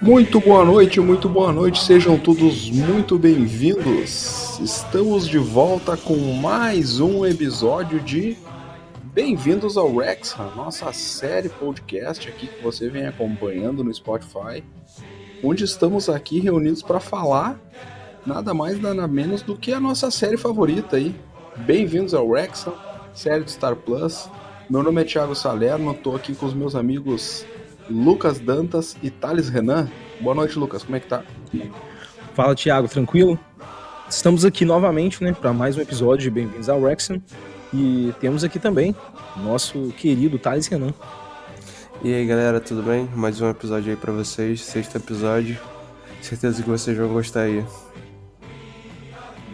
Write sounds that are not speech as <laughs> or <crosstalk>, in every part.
Muito boa noite, muito boa noite, sejam todos muito bem-vindos. Estamos de volta com mais um episódio de Bem-vindos ao Rex, a nossa série podcast aqui que você vem acompanhando no Spotify, onde estamos aqui reunidos para falar nada mais nada menos do que a nossa série favorita aí. Bem-vindos ao Rex, série do Star Plus. Meu nome é Thiago Salerno, estou aqui com os meus amigos Lucas Dantas e Thales Renan. Boa noite, Lucas. Como é que tá? Fala, Thiago. Tranquilo? Estamos aqui novamente, né, para mais um episódio de Bem-vindos ao Wrexham. E temos aqui também nosso querido Thales Renan. E aí, galera, tudo bem? Mais um episódio aí para vocês, sexto episódio. Certeza que vocês vão gostar aí.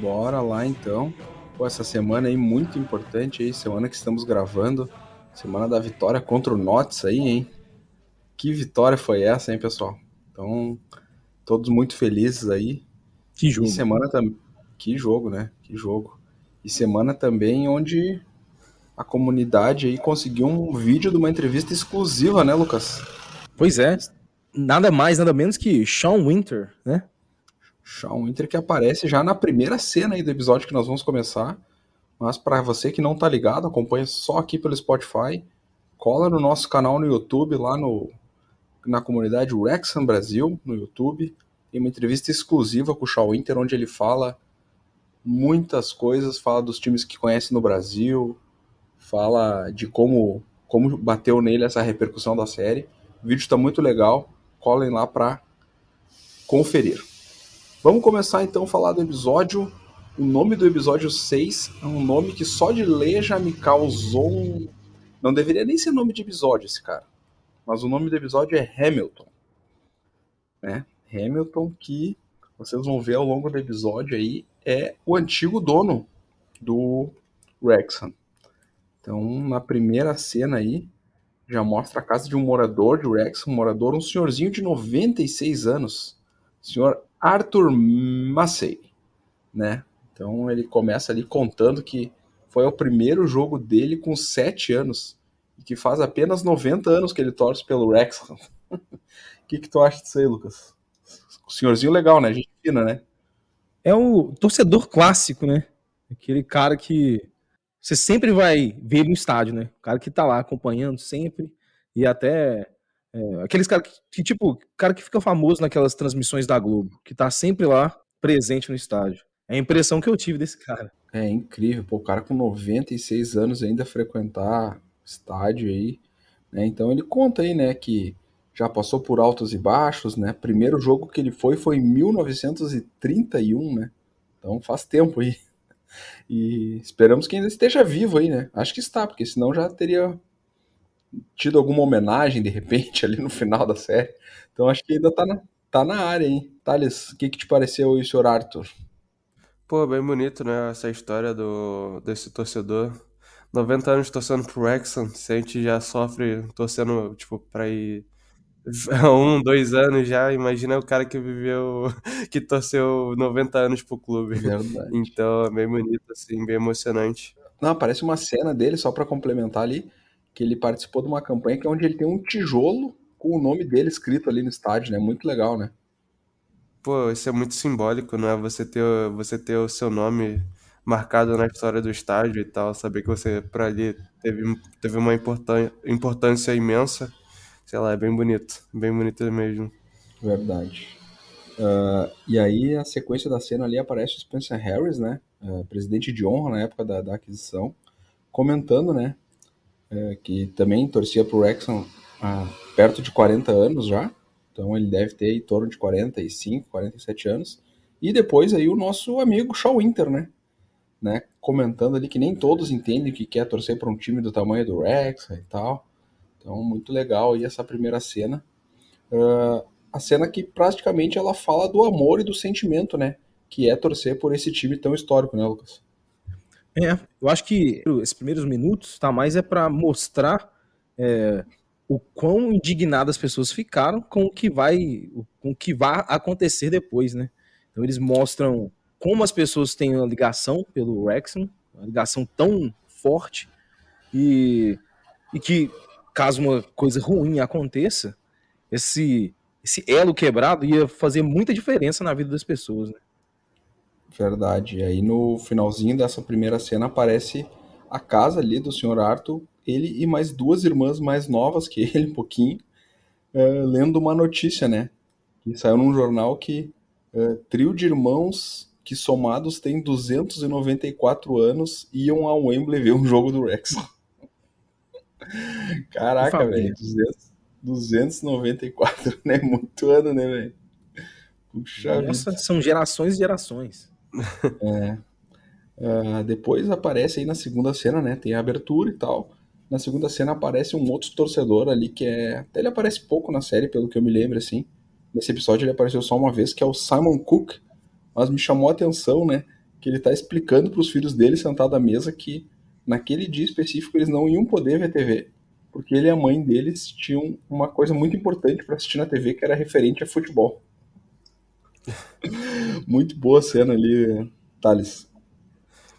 Bora lá então. Pô, essa semana aí muito importante aí, semana que estamos gravando, semana da vitória contra o Notts aí, hein? Que vitória foi essa, hein, pessoal? Então, todos muito felizes aí. Que jogo. E semana também. Que jogo, né? Que jogo. E semana também onde a comunidade aí conseguiu um vídeo de uma entrevista exclusiva, né, Lucas? Pois é. Nada mais, nada menos que Sean Winter, né? Sean Winter que aparece já na primeira cena aí do episódio que nós vamos começar. Mas para você que não tá ligado, acompanha só aqui pelo Spotify, cola no nosso canal no YouTube, lá no na comunidade Wrexham Brasil, no YouTube. Tem uma entrevista exclusiva com o Shaw Winter, onde ele fala muitas coisas, fala dos times que conhece no Brasil, fala de como, como bateu nele essa repercussão da série. O vídeo está muito legal, colhem lá para conferir. Vamos começar então a falar do episódio. O nome do episódio 6 é um nome que só de ler já me causou um... Não deveria nem ser nome de episódio esse cara mas o nome do episódio é Hamilton. Né? Hamilton, que vocês vão ver ao longo do episódio aí, é o antigo dono do Wrexham. Então, na primeira cena aí, já mostra a casa de um morador de Wrexham, um morador, um senhorzinho de 96 anos, senhor Arthur Massey, né? Então ele começa ali contando que foi o primeiro jogo dele com 7 anos que faz apenas 90 anos que ele torce pelo Wrexham. O <laughs> que, que tu acha disso aí, Lucas? O senhorzinho legal, né? Gente fina, né? É o torcedor clássico, né? Aquele cara que você sempre vai ver no estádio, né? O cara que tá lá acompanhando sempre e até é, aqueles caras que, que, tipo, cara que fica famoso naquelas transmissões da Globo, que tá sempre lá presente no estádio. É a impressão que eu tive desse cara. É incrível, pô, o cara com 96 anos ainda frequentar estádio aí, né? Então ele conta aí, né, que já passou por altos e baixos, né? Primeiro jogo que ele foi foi em 1931, né? Então faz tempo aí. E esperamos que ainda esteja vivo aí, né? Acho que está, porque senão já teria tido alguma homenagem de repente <laughs> ali no final da série. Então acho que ainda tá na, tá na área, hein? Thales, o que, que te pareceu aí, senhor Arthur? Pô, bem bonito, né? Essa história do, desse torcedor 90 anos torcendo pro Wrexham, se a gente já sofre torcendo, tipo, pra ir <laughs> um, dois anos já, imagina o cara que viveu, <laughs> que torceu 90 anos pro clube. Verdade. Então é bem bonito, assim, bem emocionante. Não, aparece uma cena dele, só para complementar ali, que ele participou de uma campanha que é onde ele tem um tijolo com o nome dele escrito ali no estádio, né? Muito legal, né? Pô, isso é muito simbólico, não é? Você ter, você ter o seu nome marcado na história do estádio e tal, saber que você para ali teve, teve uma importância, imensa, sei lá, é bem bonito, bem bonito mesmo. Verdade. Uh, e aí a sequência da cena ali aparece o Spencer Harris, né, uh, presidente de honra na época da, da aquisição, comentando, né, uh, que também torcia pro Wrexham há perto de 40 anos já, então ele deve ter em torno de 45, 47 anos, e depois aí o nosso amigo Shaw Winter, né, né, comentando ali que nem todos entendem que quer torcer para um time do tamanho do Rex e tal. Então, muito legal aí essa primeira cena. Uh, a cena que praticamente ela fala do amor e do sentimento, né? Que é torcer por esse time tão histórico, né, Lucas? É, eu acho que esses primeiros minutos tá mais é para mostrar é, o quão indignadas as pessoas ficaram com o que vai, com o que vai acontecer depois, né? Então eles mostram como as pessoas têm uma ligação pelo Wrexham, uma ligação tão forte, e, e que, caso uma coisa ruim aconteça, esse esse elo quebrado ia fazer muita diferença na vida das pessoas, né? Verdade. E aí no finalzinho dessa primeira cena aparece a casa ali do Sr. Arthur, ele e mais duas irmãs mais novas que <laughs> ele, um pouquinho, uh, lendo uma notícia, né? Que saiu num jornal que uh, trio de irmãos que somados têm 294 anos iam ao Wembley ver um jogo do Rex. <laughs> Caraca, velho. 294, né? Muito ano, né, velho? Puxa Nossa, vida. são gerações e gerações. <laughs> É. Uh, depois aparece aí na segunda cena, né? Tem a abertura e tal. Na segunda cena aparece um outro torcedor ali que é. Até ele aparece pouco na série, pelo que eu me lembro, assim. Nesse episódio ele apareceu só uma vez, que é o Simon Cook. Mas me chamou a atenção, né? Que ele tá explicando para os filhos dele sentado à mesa que naquele dia específico eles não iam poder ver TV, porque ele e a mãe deles tinham uma coisa muito importante para assistir na TV que era referente a futebol. <laughs> muito boa cena ali, Thales.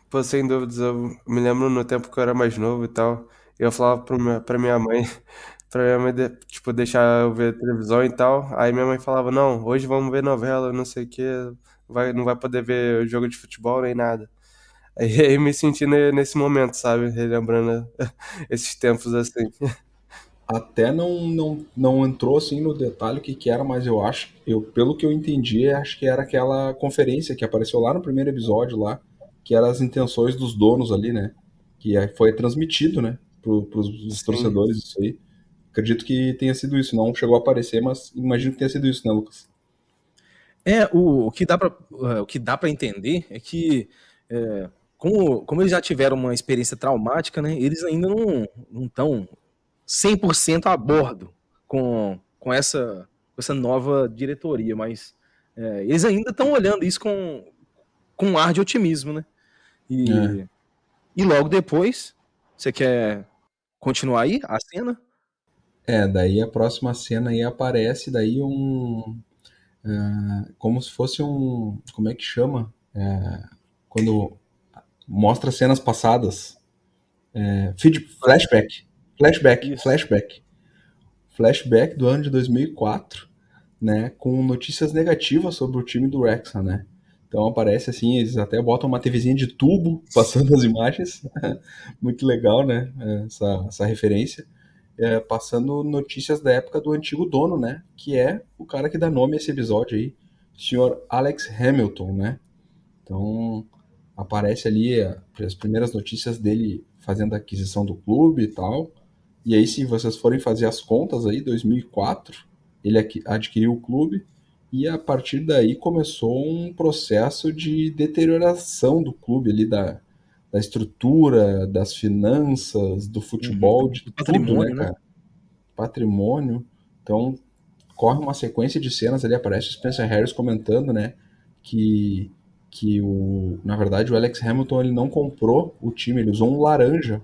Pô, sem dúvidas, eu me lembro no tempo que eu era mais novo e tal eu falava pra minha, mãe, <laughs> pra minha mãe, tipo, deixar eu ver televisão e tal. Aí minha mãe falava, não, hoje vamos ver novela, não sei o que, vai, não vai poder ver jogo de futebol nem nada. Aí, <laughs> aí me senti nesse momento, sabe? Relembrando <laughs> esses tempos assim. Até não, não, não entrou assim no detalhe o que, que era, mas eu acho, eu, pelo que eu entendi, acho que era aquela conferência que apareceu lá no primeiro episódio lá, que eram as intenções dos donos ali, né? Que foi transmitido, né? para os torcedores isso aí. Acredito que tenha sido isso. Não chegou a aparecer, mas imagino que tenha sido isso, né, Lucas? É, o, o que dá para é, o que dá para entender é que é, como, como eles já tiveram uma experiência traumática, né, eles ainda não não estão 100% a bordo com, com essa essa nova diretoria, mas é, eles ainda estão olhando isso com, com um ar de otimismo, né? E, é. e logo depois, você quer continuar aí a cena? É, daí a próxima cena aí aparece daí um. Uh, como se fosse um. Como é que chama? É, quando mostra cenas passadas. É, feed, flashback. Flashback. Flashback. Flashback do ano de 2004, né? Com notícias negativas sobre o time do Wrexham, né? Então aparece assim, eles até botam uma TVzinha de tubo <laughs> passando as imagens. <laughs> Muito legal, né? Essa, essa referência. É, passando notícias da época do antigo dono, né? Que é o cara que dá nome a esse episódio aí, senhor Alex Hamilton, né? Então aparece ali as primeiras notícias dele fazendo a aquisição do clube e tal. E aí, se vocês forem fazer as contas aí, 2004, ele adquiriu o clube e a partir daí começou um processo de deterioração do clube ali, da, da estrutura, das finanças, do futebol, uhum. de tudo, né, né, cara? Patrimônio. Então, corre uma sequência de cenas ali, aparece o Spencer Harris comentando, né, que, que o, na verdade o Alex Hamilton ele não comprou o time, ele usou um laranja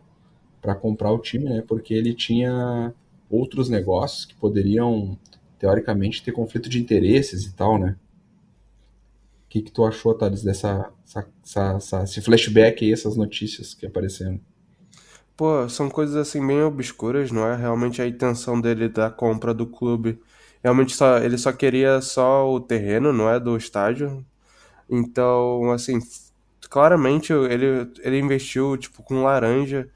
para comprar o time, né, porque ele tinha outros negócios que poderiam teoricamente, ter conflito de interesses e tal, né? O que, que tu achou, Thales, dessa essa, essa, essa, esse flashback aí, essas notícias que apareceram? Pô, são coisas assim bem obscuras, não é? Realmente a intenção dele da compra do clube, realmente só, ele só queria só o terreno, não é, do estádio. Então, assim, claramente ele, ele investiu tipo com laranja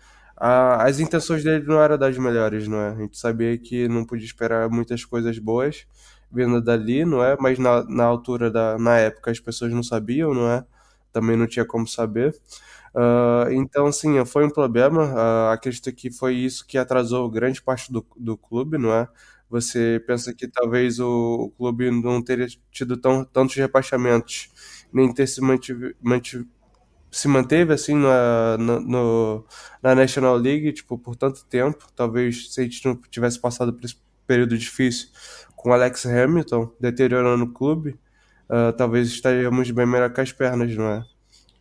as intenções dele não eram das melhores, não é? A gente sabia que não podia esperar muitas coisas boas vindo dali, não é? Mas na, na altura da na época as pessoas não sabiam, não é? Também não tinha como saber. Uh, então, sim, foi um problema. Uh, acredito que foi isso que atrasou grande parte do, do clube, não é? Você pensa que talvez o, o clube não teria tido tão, tantos rebaixamentos, nem ter se mantive, se manteve assim na, no, na National League tipo, por tanto tempo. Talvez se a gente não tivesse passado por esse período difícil com Alex Hamilton deteriorando o clube, uh, talvez estaríamos bem melhor com as pernas, não é?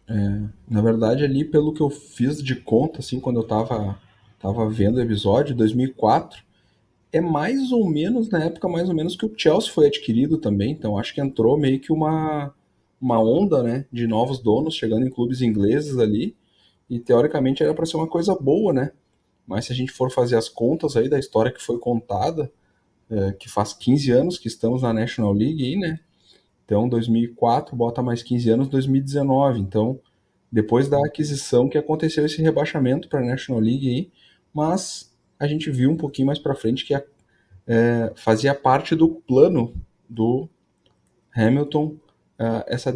é? Na verdade, ali, pelo que eu fiz de conta, assim, quando eu tava, tava vendo o episódio, 2004, é mais ou menos, na época, mais ou menos que o Chelsea foi adquirido também. Então, acho que entrou meio que uma uma onda né, de novos donos chegando em clubes ingleses ali, e teoricamente era para ser uma coisa boa, né? Mas se a gente for fazer as contas aí da história que foi contada, é, que faz 15 anos que estamos na National League aí, né? Então, 2004 bota mais 15 anos, 2019. Então, depois da aquisição que aconteceu esse rebaixamento para a National League aí, mas a gente viu um pouquinho mais para frente que é, fazia parte do plano do Hamilton é, essa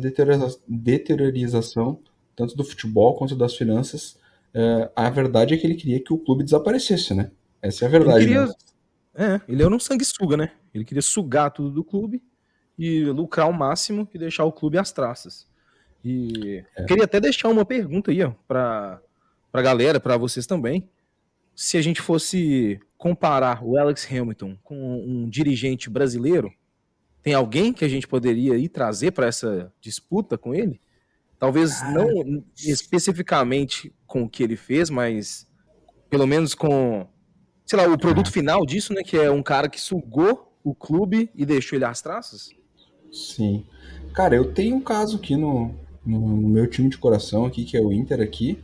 deteriorização tanto do futebol quanto das finanças. A verdade é que ele queria que o clube desaparecesse, né? Essa é a verdade. Ele queria, né? É, ele era um sanguessuga, né? Ele queria sugar tudo do clube e lucrar o máximo e deixar o clube às traças. E é. queria até deixar uma pergunta aí, ó, para a galera, para vocês também. Se a gente fosse comparar o Alex Hamilton com um dirigente brasileiro, tem alguém que a gente poderia ir trazer para essa disputa com ele? Talvez não especificamente com o que ele fez, mas pelo menos com, sei lá, o produto final disso, né? Que é um cara que sugou o clube e deixou ele às traças? Sim. Cara, eu tenho um caso aqui no, no, no meu time de coração aqui, que é o Inter aqui,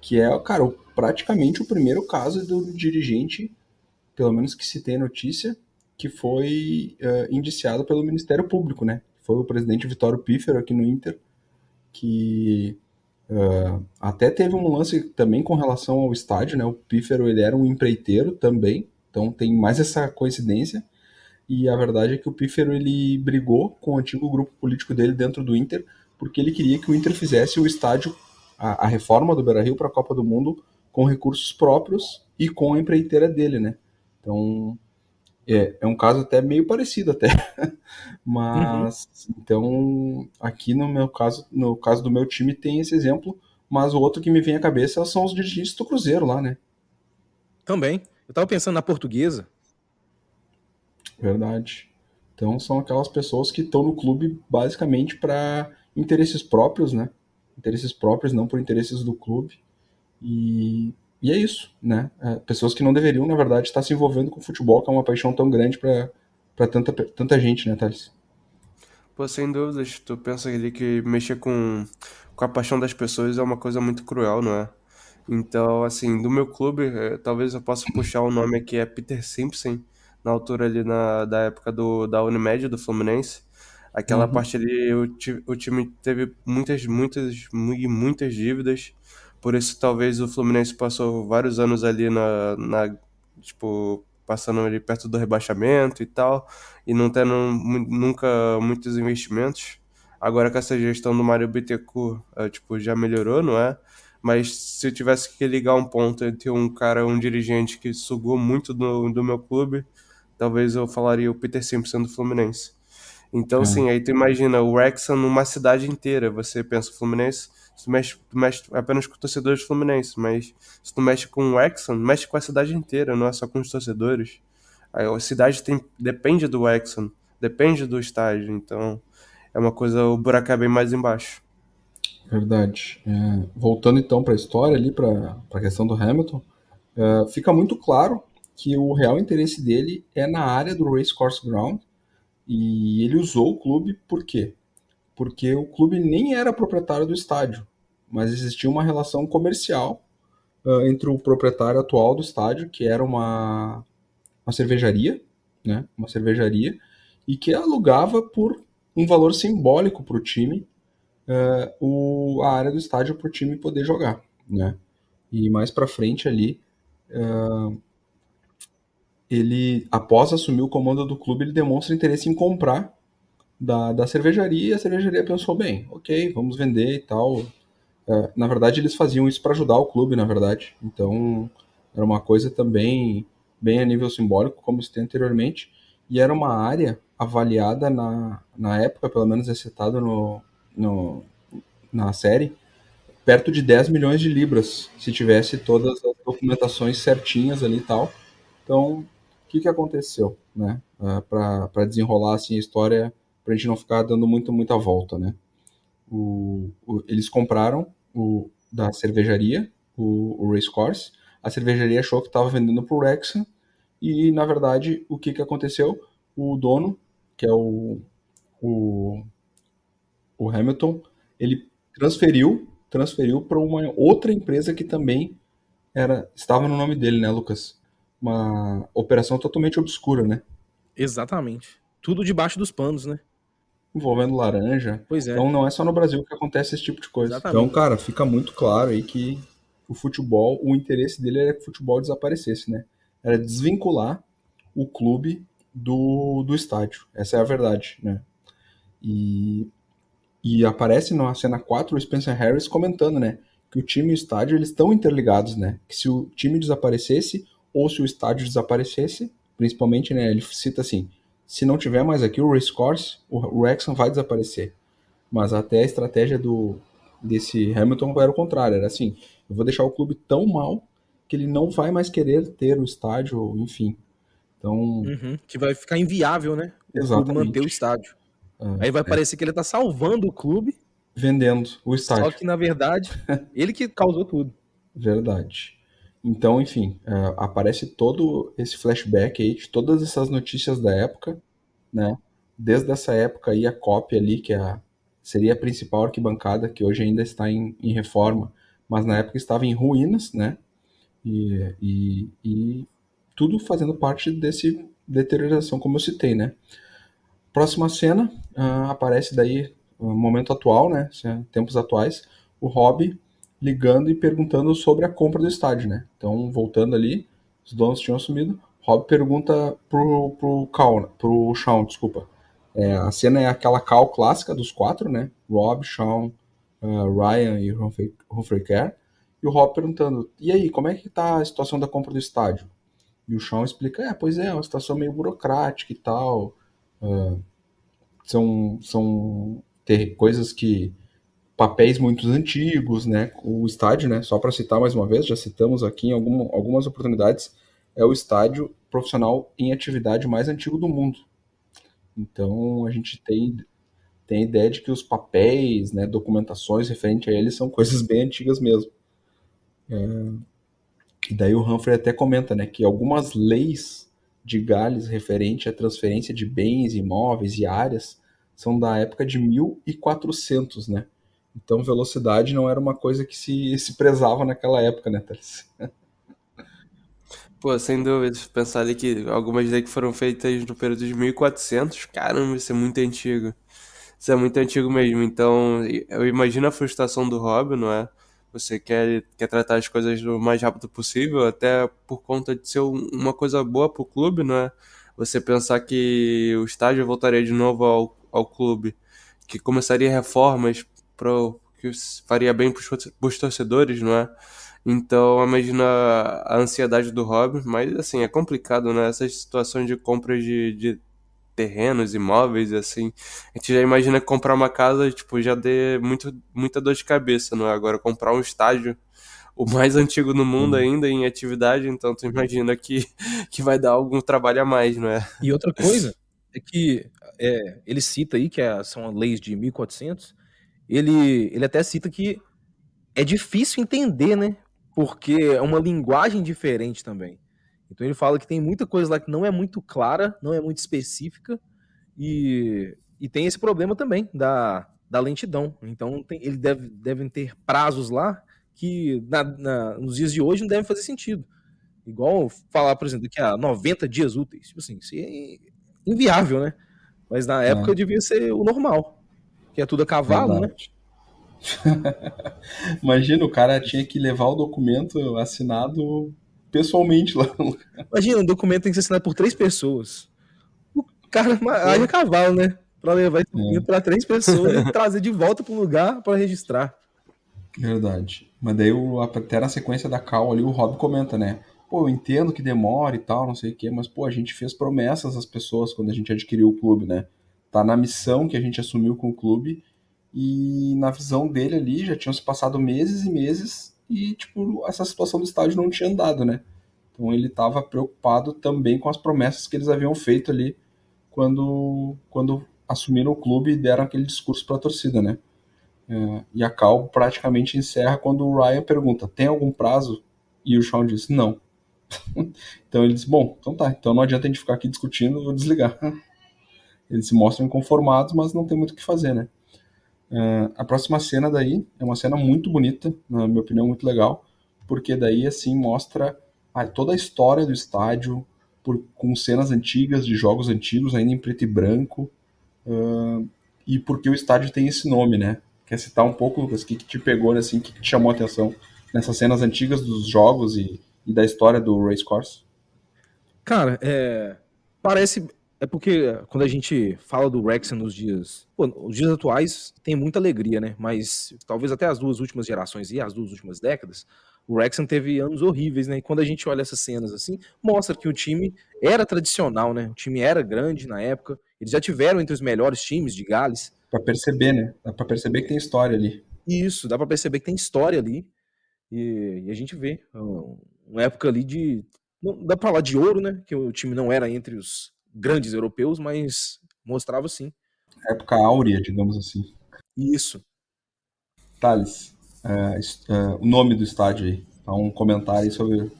que é, cara, praticamente o primeiro caso do dirigente, pelo menos que se tem notícia, que foi uh, indiciado pelo Ministério Público, né? Foi o presidente Vitório Pífero aqui no Inter, que uh, até teve um lance também com relação ao estádio, né? O Pífero ele era um empreiteiro também, então tem mais essa coincidência. E a verdade é que o Pífero ele brigou com o antigo grupo político dele dentro do Inter, porque ele queria que o Inter fizesse o estádio, a, a reforma do Beira-Rio para a Copa do Mundo com recursos próprios e com a empreiteira dele, né? Então, é, é um caso até meio parecido até. <laughs> mas uhum. então aqui no meu caso, no caso do meu time tem esse exemplo, mas o outro que me vem à cabeça são os dirigentes do Cruzeiro lá, né? Também. Eu tava pensando na portuguesa. Verdade. Então são aquelas pessoas que estão no clube basicamente para interesses próprios, né? Interesses próprios, não por interesses do clube. E, e é isso, né? É, pessoas que não deveriam, na verdade, estar se envolvendo com futebol, que é uma paixão tão grande para tanta, tanta gente, né, Thales? Pô, sem dúvidas. Tu pensa ali que mexer com, com a paixão das pessoas é uma coisa muito cruel, não é? Então, assim, do meu clube, é, talvez eu possa puxar o nome aqui, é Peter Simpson, na altura ali na, da época do, da Unimed, do Fluminense. Aquela uhum. parte ali, o, o time teve muitas, muitas, muitas dívidas. Por isso, talvez o Fluminense passou vários anos ali na, na tipo, passando ali perto do rebaixamento e tal, e não tendo nunca muitos investimentos. Agora com essa gestão do Mário Bittencourt, é, tipo, já melhorou, não é? Mas se eu tivesse que ligar um ponto entre um cara, um dirigente que sugou muito do, do meu clube, talvez eu falaria o Peter Simpson do Fluminense. Então, é. sim, aí tu imagina o Wrexham numa cidade inteira. Você pensa, o Fluminense, tu mexe, tu mexe apenas com torcedores fluminenses, mas se tu mexe com o Wrexham, mexe com a cidade inteira, não é só com os torcedores. A cidade tem, depende do Wrexham, depende do estádio, então é uma coisa, o buraco é bem mais embaixo. Verdade. É, voltando então para a história ali, para a questão do Hamilton, é, fica muito claro que o real interesse dele é na área do Racecourse Ground, e ele usou o clube por quê? Porque o clube nem era proprietário do estádio, mas existia uma relação comercial uh, entre o proprietário atual do estádio, que era uma, uma cervejaria, né? Uma cervejaria, e que alugava por um valor simbólico para o time a área do estádio para o time poder jogar, né? E mais para frente ali, uh, ele, após assumir o comando do clube, ele demonstra interesse em comprar da, da cervejaria e a cervejaria pensou, bem, ok, vamos vender e tal. É, na verdade, eles faziam isso para ajudar o clube, na verdade. Então, era uma coisa também bem a nível simbólico, como tem anteriormente, e era uma área avaliada na, na época, pelo menos é citado no, no, na série, perto de 10 milhões de libras, se tivesse todas as documentações certinhas ali e tal. Então, que, que aconteceu, né? Uh, ah, para desenrolar assim, a história, para a gente não ficar dando muito, muita volta, né? O, o, eles compraram o da cervejaria, o, o Racecourse, a cervejaria achou que estava vendendo para o Wrexham, e na verdade, o que, que aconteceu? O dono, que é o, o, o Hamilton, ele transferiu transferiu para uma outra empresa que também era estava no nome dele, né, Lucas? uma operação totalmente obscura, né? Exatamente. Tudo debaixo dos panos, né? Envolvendo laranja. Pois é. Então não é só no Brasil que acontece esse tipo de coisa. Exatamente. Então, cara, fica muito claro aí que o futebol, o interesse dele era que o futebol desaparecesse, né? Era desvincular o clube do, do estádio. Essa é a verdade, né? E, e aparece na cena 4 o Spencer Harris comentando, né? Que o time e o estádio eles estão interligados, né? Que se o time desaparecesse ou se o estádio desaparecesse, principalmente, né? Ele cita assim: se não tiver mais aqui o racecourse, o Wrexham vai desaparecer. Mas até a estratégia do desse Hamilton era o contrário, era assim: eu vou deixar o clube tão mal que ele não vai mais querer ter o estádio, enfim. Então, Uhum, Que vai ficar inviável, né? O Exatamente. manter o estádio. ah, Aí vai parecer que ele tá salvando o clube, vendendo o só estádio. que na verdade, <laughs> ele que causou tudo. Verdade. Então, enfim, é, aparece todo esse flashback aí de todas essas notícias da época, né? Desde essa época aí, a cópia ali, que é a- seria a principal arquibancada, que hoje ainda está em, em reforma, mas na época estava em ruínas, né? E, e, e tudo fazendo parte desse deterioração, como eu citei, né? Próxima cena, ah, aparece daí, ah, momento atual, né? Tempos atuais, o Rob ligando e perguntando sobre a compra do estádio, né? Então, voltando ali, os donos tinham assumido. Rob pergunta pro, pro, Cal, pro Shawn, desculpa. É, a cena é aquela cal clássica dos quatro, né? Rob, Shawn, ah, Ryan e Humphrey, Humphrey Kerr. E o Rob perguntando, e aí, como é que tá a situação da compra do estádio? E o Shawn explica, é, pois é, é uma situação meio burocrática e tal. ah, são são ter coisas que papéis muito antigos, né? O estádio, né? Só para citar mais uma vez, já citamos aqui em algum, algumas oportunidades, é o estádio profissional em atividade mais antigo do mundo. Então a gente tem tem a ideia de que os papéis, né, documentações referente a ele são <laughs> coisas bem antigas mesmo. É, e daí o Humphrey até comenta, né, que algumas leis de Gales referente à transferência de bens, imóveis e áreas são da época de 1400, né? Então velocidade não era uma coisa que se, se prezava naquela época, né, Thales? Pô, sem dúvida, pensar ali que algumas leis que foram feitas no período de 1400, caramba, isso é muito antigo. Isso é muito antigo mesmo. Então, eu imagino a frustração do Rob, não é? Você quer, quer tratar as coisas o mais rápido possível, até por conta de ser um- uma coisa boa pro clube, não é? Você pensar que o estádio voltaria de novo ao, ao clube, que começaria reformas pro, que faria bem pros, pros torcedores, não é? Então, imagina a ansiedade do Rob, mas assim, é complicado, né? Essas situações de compra de, de terrenos, imóveis, assim. A gente já imagina que comprar uma casa, tipo, já dê muito, muita dor de cabeça, não é? Agora, comprar um estádio, o mais antigo no mundo ainda, em atividade, então tu imagina que, que vai dar algum trabalho a mais, não é? E outra coisa é que é, ele cita aí, que é- são leis de 1400, ele, ele até cita que é difícil entender, né? Porque é uma linguagem diferente também. Então ele fala que tem muita coisa lá que não é muito clara, não é muito específica, e, e tem esse problema também da, da lentidão. Então tem, ele deve, devem ter prazos lá que na- na- nos dias de hoje não devem fazer sentido. Igual falar, por exemplo, que há 90 dias úteis. Tipo assim, isso é inviável, né? Mas na época devia ser o normal. Que é tudo a cavalo, né? Verdade. <laughs> Imagina, o cara tinha que levar o documento assinado pessoalmente lá. Imagina, um documento tem que ser assinado por três pessoas. O cara haja cavalo, né? Pra levar esse documento pra três pessoas <laughs> e trazer de volta pro lugar pra registrar. Verdade. Mas daí, o- até na sequência da Cal ali, o Rob comenta, né? Pô, eu entendo que demora e tal, não sei o quê, mas, pô, a gente fez promessas às pessoas quando a gente adquiriu o clube, né? Tá na missão que a gente assumiu com o clube e na visão dele ali já tinham se passado meses e meses e, tipo, essa situação do estádio não tinha andado, né? Então ele estava preocupado também com as promessas que eles haviam feito ali quando, quando assumiram o clube e deram aquele discurso para a torcida, né? É, e a Cal praticamente encerra quando o Ryan pergunta: tem algum prazo? E o Sean diz: não. <laughs> então ele diz: bom, então tá, então não adianta a gente ficar aqui discutindo, vou desligar. <laughs> Eles se mostram inconformados, mas não tem muito o que fazer, né? É, a próxima cena daí é uma cena muito bonita, na minha opinião, muito legal, porque daí assim mostra ah, toda a história do estádio, por, com cenas antigas de jogos antigos, ainda em preto e branco, uh, e porque o estádio tem esse nome, né? Quer citar um pouco, Lucas, o que, que te pegou, assim, o que, que te chamou a atenção nessas cenas antigas dos jogos e, e da história do Race Course? Cara, é, parece. É porque quando a gente fala do Wrexham nos dias. Pô, os dias atuais tem muita alegria, né? Mas talvez até as duas últimas gerações e as duas últimas décadas, o Wrexham teve anos horríveis, né? E quando a gente olha essas cenas assim, mostra que o time era tradicional, né? O time era grande na época. Eles já tiveram entre os melhores times de Gales. Pra perceber, né? Dá pra perceber que tem história ali. Isso, dá pra perceber que tem história ali. E, e a gente vê uma época ali de. Não dá pra falar de ouro, né? Que o time não era entre os grandes europeus, mas mostrava sim. Época áurea, digamos assim. Isso. Thales, é, é, o nome do estádio aí. Dá um comentário aí sobre.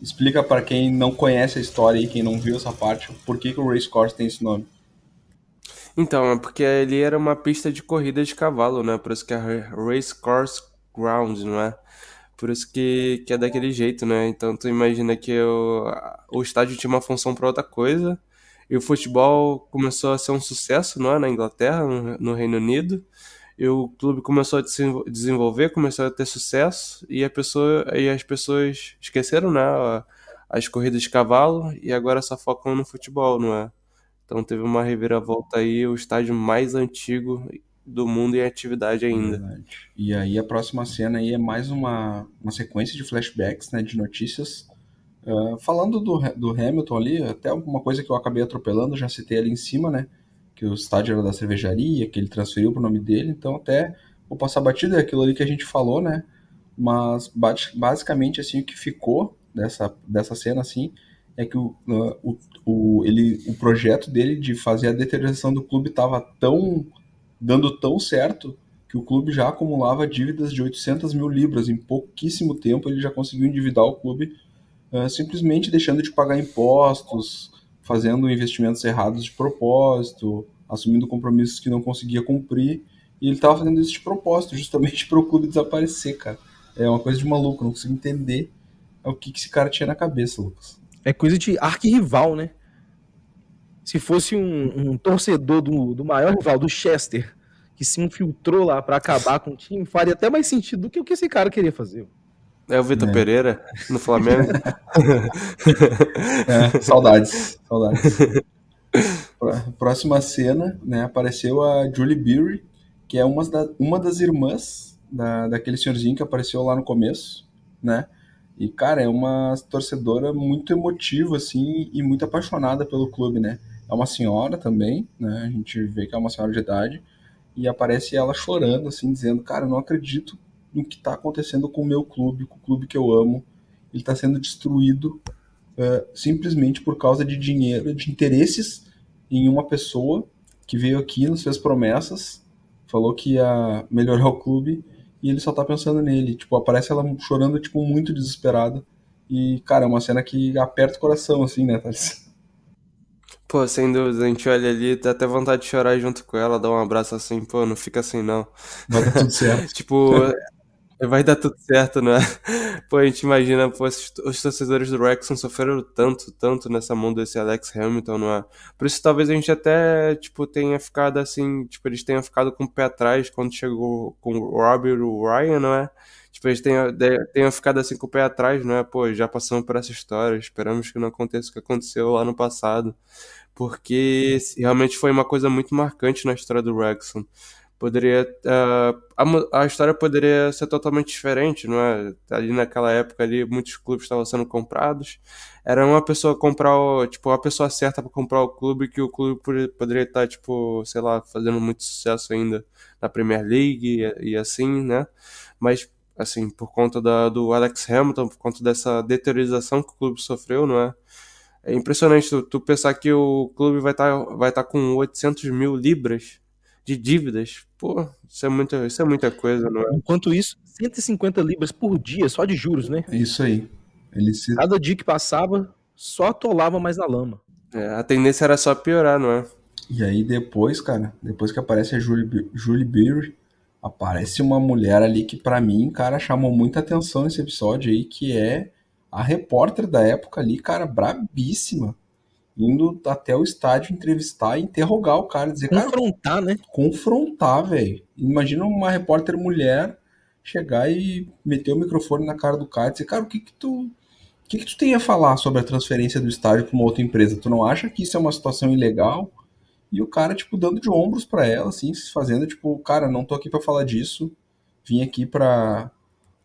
Explica para quem não conhece a história e quem não viu essa parte, por que, que o Race Course tem esse nome. Então, é porque ele era uma pista de corrida de cavalo, né? Por isso que é Race Course Ground, não é? Por isso que, que é daquele jeito, né? Então tu imagina que o, o estádio tinha uma função para outra coisa, e o futebol começou a ser um sucesso, não é? Na Inglaterra, no, no Reino Unido, e o clube começou a desenvolver, começou a ter sucesso, e, a pessoa, e as pessoas esqueceram, né? As corridas de cavalo, e agora só focam no futebol, não é? Então teve uma reviravolta aí, o estádio mais antigo do mundo em atividade ainda. Verdade. E aí a próxima cena aí é mais uma, uma sequência de flashbacks, né, de notícias. Uh, falando do, do Hamilton ali, até uma coisa que eu acabei atropelando, já citei ali em cima, né, que o estádio era da cervejaria, que ele transferiu pro nome dele, então até vou passar batida é aquilo ali que a gente falou, né, mas basicamente assim o que ficou dessa, dessa cena assim é que o, o, o, ele, o projeto dele de fazer a deterioração do clube estava tão dando tão certo que o clube já acumulava dívidas de 800 mil libras. Em pouquíssimo tempo ele já conseguiu endividar o clube, uh, simplesmente deixando de pagar impostos, fazendo investimentos errados de propósito, assumindo compromissos que não conseguia cumprir. E ele estava fazendo isso de propósito, justamente <laughs> para o clube desaparecer, cara. É uma coisa de maluco, não consigo entender o que, que esse cara tinha na cabeça, Lucas. É coisa de arquirrival, né? se fosse um, um torcedor do, do maior rival, do Chester, que se infiltrou lá para acabar com o time, faria até mais sentido do que o que esse cara queria fazer. É o Vitor é. Pereira no Flamengo. <laughs> é, saudades, saudades. Próxima cena, né, apareceu a Julie Beery, que é uma, da, uma das irmãs da, daquele senhorzinho que apareceu lá no começo, né? E, cara, é uma torcedora muito emotiva, assim, e muito apaixonada pelo clube, né? é uma senhora também, né? A gente vê que é uma senhora de idade e aparece ela chorando, assim, dizendo: Cara, eu não acredito no que está acontecendo com o meu clube, com o clube que eu amo. Ele está sendo destruído uh, simplesmente por causa de dinheiro, de interesses em uma pessoa que veio aqui, nos fez promessas, falou que ia melhorar o clube e ele só tá pensando nele. Tipo, aparece ela chorando, tipo, muito desesperada. E, cara, é uma cena que aperta o coração, assim, né, Thales? Pô, sem dúvida, a gente olha ali, dá até vontade de chorar junto com ela, dar um abraço assim, pô, não fica assim não. Vai dar tudo certo. <laughs> tipo, vai dar tudo certo, né? <laughs> Pô, a gente imagina, pô, os torcedores do Wrexham sofreram tanto, tanto nessa mão desse Alex Hamilton, não é? Por isso talvez a gente até, tipo, tenha ficado assim, tipo, eles tenham ficado com o pé atrás quando chegou com o Robert o Ryan, não é? Eles tenham, tenham ficado assim com o pé atrás, não é? Pô, já passamos por essa história, esperamos que não aconteça o que aconteceu lá no passado porque realmente foi uma coisa muito marcante na história do Wrexham. Poderia uh, a, a, história poderia ser totalmente diferente, não é? Ali naquela época ali muitos clubes estavam sendo comprados. Era uma pessoa comprar o, tipo a pessoa certa para comprar o clube que o clube poderia estar tipo, sei lá, fazendo muito sucesso ainda na Premier League e, e assim, né? Mas assim, por conta da, do Alex Hamilton, por conta dessa deteriorização que o clube sofreu, não é? É impressionante tu, tu pensar que o clube vai estar tá, vai tá com 800 mil libras de dívidas. Pô, isso é muita, isso é muita coisa, não é? Enquanto isso, 150 libras por dia só de juros, né? Isso aí. Ele se... Cada dia que passava, só atolava mais na lama. É, a tendência era só piorar, não é? E aí depois, cara, depois que aparece a Julie, Julie Beery, aparece uma mulher ali que para mim, cara, chamou muita atenção nesse episódio aí, que é a repórter da época ali, cara, brabíssima, indo até o estádio entrevistar e interrogar o cara, dizer, confrontar, cara, né? Confrontar, velho. Imagina uma repórter mulher chegar e meter o microfone na cara do cara e dizer, cara, o que que tu, o que que tu tem a falar sobre a transferência do estádio para uma outra empresa? Tu não acha que isso é uma situação ilegal? E o cara, tipo, dando de ombros para ela, assim, se fazendo, tipo, cara, não tô aqui para falar disso, vim aqui para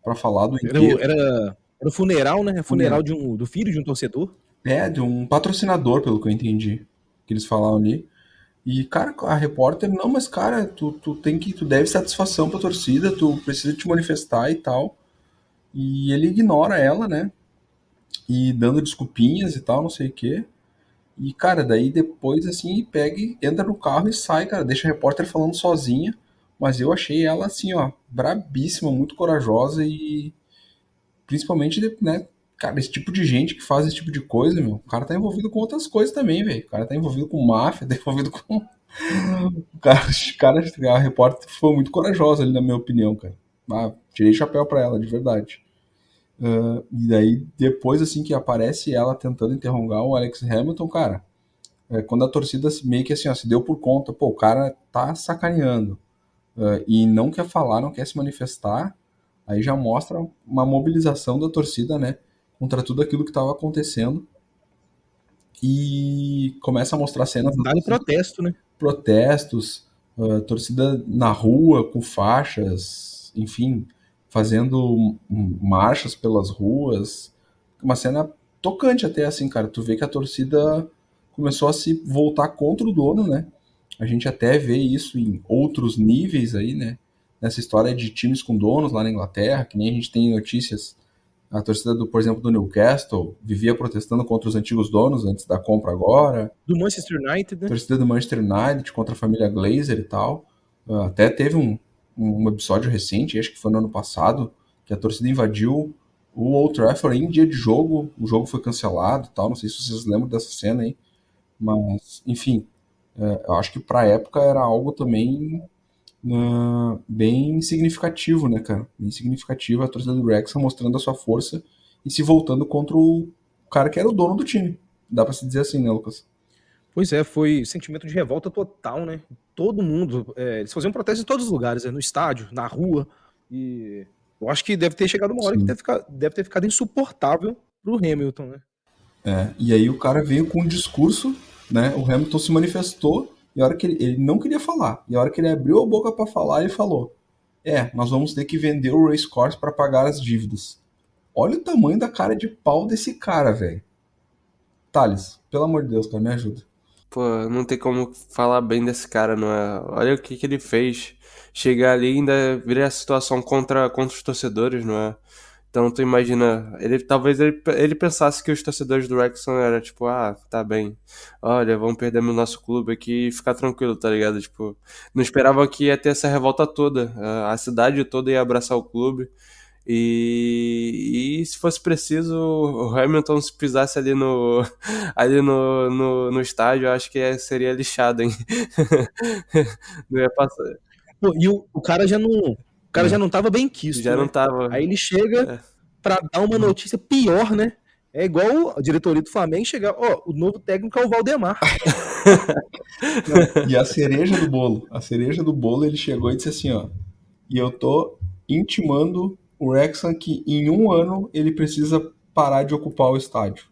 para falar do. Era, era, era o funeral, né? Funeral, funeral de um, do filho de um torcedor. É, de um patrocinador, pelo que eu entendi, que eles falaram ali. E, cara, a repórter, não, mas, cara, tu, tu tem que, tu deve satisfação pra torcida, tu precisa te manifestar e tal. E ele ignora ela, né? E dando desculpinhas e tal, não sei o quê. E, cara, daí depois, assim, pega entra no carro e sai, cara. Deixa a repórter falando sozinha. Mas eu achei ela, assim, ó, brabíssima, muito corajosa e principalmente, né, Cara, esse tipo de gente que faz esse tipo de coisa, meu, o cara tá envolvido com outras coisas também, velho. O cara tá envolvido com máfia, <laughs> tá envolvido com. O cara, <laughs> cara, a repórter foi muito corajosa ali, na minha opinião, cara. Ah, tirei chapéu pra ela, de verdade. Uh, e daí, depois, assim, que aparece ela tentando interrogar o Alex Hamilton, cara, é, quando a torcida meio que assim, ó, se deu por conta, pô, o cara tá sacaneando uh, e não quer falar, não quer se manifestar, aí já mostra uma mobilização da torcida, né? contra tudo aquilo que estava acontecendo e começa a mostrar cenas. Dá no protesto, né? Protestos, uh, torcida na rua com faixas, enfim, fazendo marchas pelas ruas. Uma cena tocante até, assim, cara. Tu vê que a torcida começou a se voltar contra o dono, né? A gente até vê isso em outros níveis aí, né? Nessa história de times com donos lá na Inglaterra, que nem a gente tem notícias a torcida, do, por exemplo, do Newcastle vivia protestando contra os antigos donos antes da compra agora. Do Manchester United, né? A torcida do Manchester United contra a família Glazer e tal. Ah, até teve um, um episódio recente, acho que foi no ano passado, que a torcida invadiu o Old Trafford em dia de jogo. O jogo foi cancelado tal. Não sei se vocês lembram dessa cena aí. Mas, enfim, é, eu acho que pra época era algo também uh, bem significativo, né, cara? Bem significativo a torcida do Wrexham mostrando a sua força e se voltando contra o cara que era o dono do time. Dá para se dizer assim, né, Lucas? Pois é, foi sentimento de revolta total, né? Todo mundo, é, eles faziam protesto em todos os lugares, né? no estádio, na rua, e eu acho que deve ter chegado uma hora Sim. que deve, ficar, deve ter ficado insuportável pro Hamilton, né? É, e aí o cara veio com um discurso, né? O Hamilton se manifestou e a hora que ele, ele não queria falar. E a hora que ele abriu a boca para falar, ele falou: É, nós vamos ter que vender o Racecourse para pagar as dívidas. Olha o tamanho da cara de pau desse cara, velho. Thales, pelo amor de Deus, cara, me ajuda. Pô, não tem como falar bem desse cara, não é? Olha o que, que ele fez. Chegar ali ainda virar a situação contra, contra os torcedores, não é? Então tu imagina, ele talvez ele, ele pensasse que os torcedores do Wrexham era tipo, ah, tá bem. Olha, vamos perder no nosso clube aqui e ficar tranquilo, tá ligado? Tipo, não esperavam que ia ter essa revolta toda. A cidade toda ia abraçar o clube. E, e se fosse preciso, o Hamilton se pisasse ali no <laughs> ali no, no, no estádio, eu acho que seria lixado, hein? <laughs> não ia passar. Pô, e o, o cara já não o cara é. já não tava bem quisto. Já né? não tava. Aí ele chega é. para dar uma notícia pior, né? É igual a diretoria do Flamengo chegar, ó, oh, o novo técnico é o Valdemar. e a cereja do bolo, a cereja do bolo, ele chegou e disse assim, ó, e eu tô intimando o Wrexham que em um ano ele precisa parar de ocupar o estádio.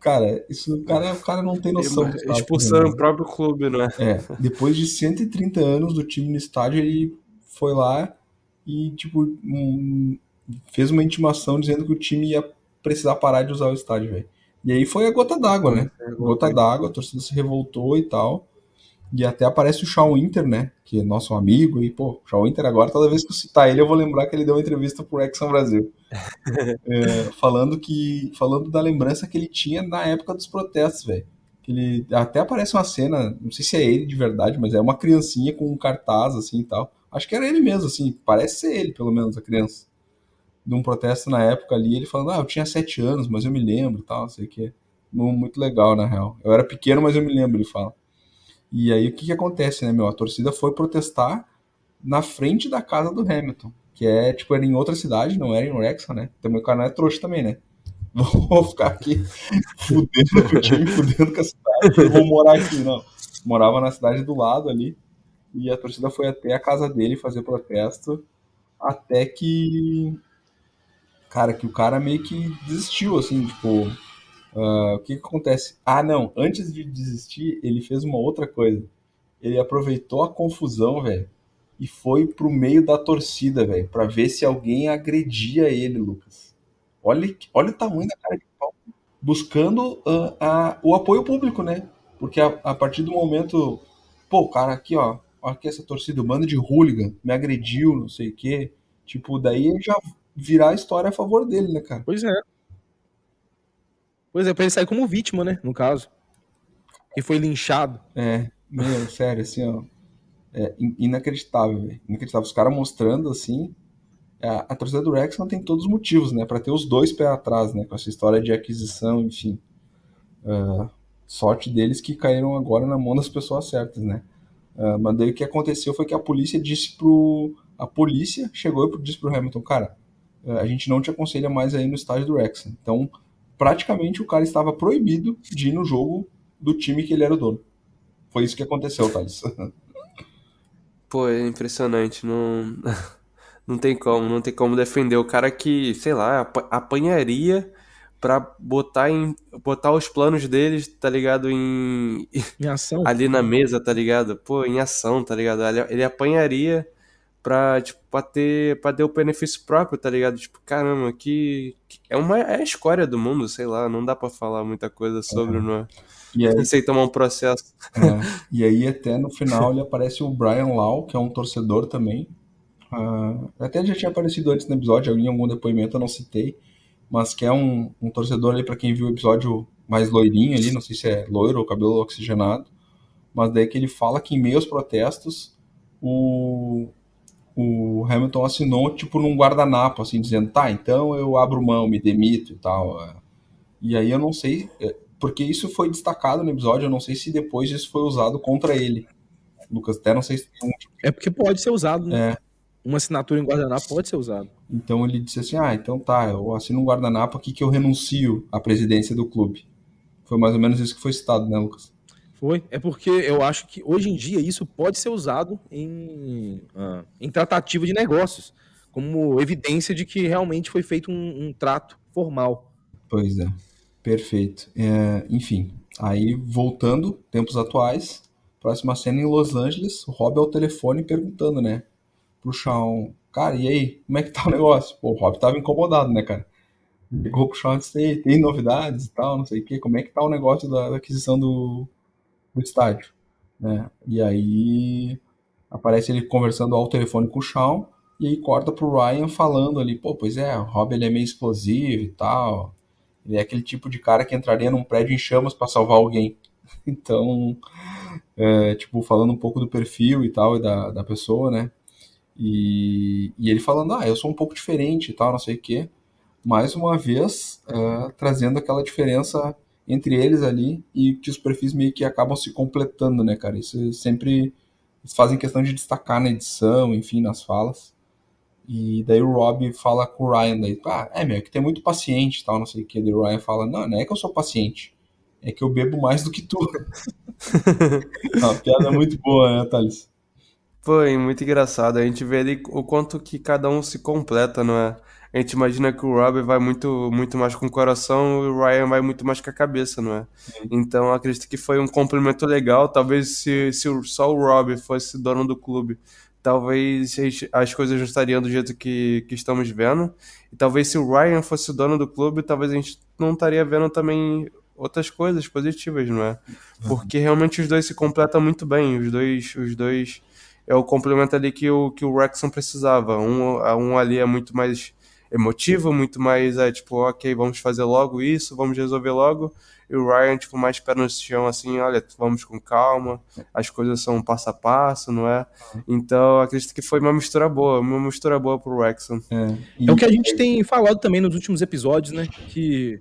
Cara, isso o cara, o cara não tem noção. Expulsando o próprio clube, não é? É, depois de 130 anos do time no estádio, ele foi lá e, tipo, fez uma intimação dizendo que o time ia precisar parar de usar o estádio, velho. E aí foi a gota d'água, né? É, gota d'água, a torcida se revoltou e tal. E até aparece o Shawn Winter, né? Que é nosso amigo. E, pô, o Shawn Winter agora, toda vez que eu citar ele, eu vou lembrar que ele deu uma entrevista pro Exxon Brasil. <laughs> é, falando que. Falando da lembrança que ele tinha na época dos protestos, velho. Ele até aparece uma cena, não sei se é ele de verdade, mas é uma criancinha com um cartaz assim e tal. Acho que era ele mesmo, assim, parece ser ele, pelo menos, a criança. De um protesto na época ali, ele falando, ah, eu tinha sete anos, mas eu me lembro tal, não sei o que. Muito legal, na real. Eu era pequeno, mas eu me lembro, ele fala. E aí o que, que acontece, né, meu? A torcida foi protestar na frente da casa do Hamilton. que é, tipo, era em outra cidade, não era em Wrexham, né? Também o cara não é trouxa também, né? <laughs> Vou ficar aqui <laughs> fudendo com o time, fudendo com a cidade, vou morar aqui, não. Morava na cidade do lado ali, e a torcida foi até a casa dele fazer protesto, até que, cara, que o cara meio que desistiu, assim, tipo, uh, o que, que acontece? Ah, não, antes de desistir, ele fez uma outra coisa. Ele aproveitou a confusão, velho, e foi pro meio da torcida, velho, para ver se alguém agredia ele, Lucas. Olha, olha o tamanho da cara de pau. Buscando uh, a, o apoio público, né? Porque a, a, partir do momento, pô, cara, aqui, ó, aqui essa torcida, bando de hooligan, me agrediu, não sei o quê. Tipo, daí já virar a história a favor dele, né, cara? Pois é. É, pra ele sair como vítima, né, no caso. Que foi linchado. É, meu, sério, assim, ó é, inacreditável, velho. Inacreditável. Os caras mostrando assim. A, a torcida do Rex não tem todos os motivos, né? para ter os dois pés atrás, né? Com essa história de aquisição, enfim. Uh, sorte deles que caíram agora na mão das pessoas certas, né? Uh, mas daí o que aconteceu foi que a polícia disse pro. A polícia chegou e disse pro Hamilton, cara, a gente não te aconselha mais aí no estádio do Rex. Então, praticamente o cara estava proibido de ir no jogo do time que ele era o dono. Foi isso que aconteceu, Thales. <laughs> Pô, é impressionante. Não, <laughs> não tem como, não tem como defender o cara que, sei lá, apanharia pra botar em botar os planos deles, tá ligado, em <laughs> em ação. ali na mesa, tá ligado? Pô, em ação, tá ligado? Ele, ele apanharia pra, tipo, pra ter, pra ter o benefício próprio, tá ligado? Tipo, caramba, que, que é uma é a escória do mundo, sei lá, não dá pra falar muita coisa sobre, uhum. não é? E aí, sei tomar um processo. É, e aí, até no final, ele aparece o Brian Lau, que é um torcedor também. Uh, até já tinha aparecido antes no episódio, em algum depoimento eu não citei, mas que é um, um torcedor ali, para quem viu o episódio mais loirinho ali, não sei se é loiro ou cabelo oxigenado, mas daí que ele fala que em meio aos protestos, o, o Hamilton assinou, tipo, num guardanapo, assim, dizendo, tá, então eu abro mão, me demito e tal. E aí eu não sei, é, porque isso foi destacado no episódio, eu não sei se depois isso foi usado contra ele. Lucas, até não sei se tem um... É porque pode ser usado, né? É. Uma assinatura em guardanapo pode ser usado. Então ele disse assim: ah, então tá, eu assino um guardanapo aqui que eu renuncio à presidência do clube. Foi mais ou menos isso que foi citado, né, Lucas? Foi. É porque eu acho que hoje em dia isso pode ser usado em, uh, em tratativa de negócios, como evidência de que realmente foi feito um, um trato formal. Pois é. Perfeito. É, enfim, aí voltando, tempos atuais, próxima cena em Los Angeles, o Rob ao telefone perguntando, né, pro Shawn, cara, e aí, como é que tá o negócio? Pô, o Rob tava incomodado, né, cara? Ligou pro Shawn e disse, tem novidades e tal, não sei o quê, como é que tá o negócio da, da aquisição do, do estádio? Né? E aí aparece ele conversando ao telefone com o Shawn, e aí corta pro Ryan falando ali, pô, pois é, o Rob ele é meio explosivo e tal, ele é aquele tipo de cara que entraria num prédio em chamas para salvar alguém. <laughs> Então, é, tipo, falando um pouco do perfil e tal, e da, da pessoa, né? E, e ele falando, ah, eu sou um pouco diferente e tal, não sei o quê. Mais uma vez, é, trazendo aquela diferença entre eles ali e que os perfis meio que acabam se completando, né, cara? Isso sempre eles fazem questão de destacar na edição, enfim, nas falas. E daí o Rob fala com o Ryan, daí, ah, é, meu, é que tem muito paciente tal, não sei o que. Daí o Ryan fala, não, não é que eu sou paciente, é que eu bebo mais do que tu. <laughs> Uma piada muito boa, né, Thales? Foi muito engraçado. A gente vê ali o quanto que cada um se completa, não é? A gente imagina que o Rob vai muito, muito mais com o coração e o Ryan vai muito mais com a cabeça, não é? Sim. Então acredito que foi um complemento legal. Talvez se, se só o Rob fosse dono do clube, talvez as coisas não estariam do jeito que, que estamos vendo. E talvez se o Ryan fosse dono do clube, talvez a gente não estaria vendo também outras coisas positivas, não é? Uhum. Porque realmente os dois se completam muito bem. Os dois, os dois é o complemento ali que o, que o Wrexham precisava. Um, um ali é muito mais emotivo, muito mais é tipo, ok, vamos fazer logo isso, vamos resolver logo e o Ryan, tipo, mais pé no chão, assim, olha, vamos com calma, as coisas são passo a passo, não é? Então, acredito que foi uma mistura boa, uma mistura boa pro Wrexham. É, e... é o que a gente tem falado também nos últimos episódios, né? Que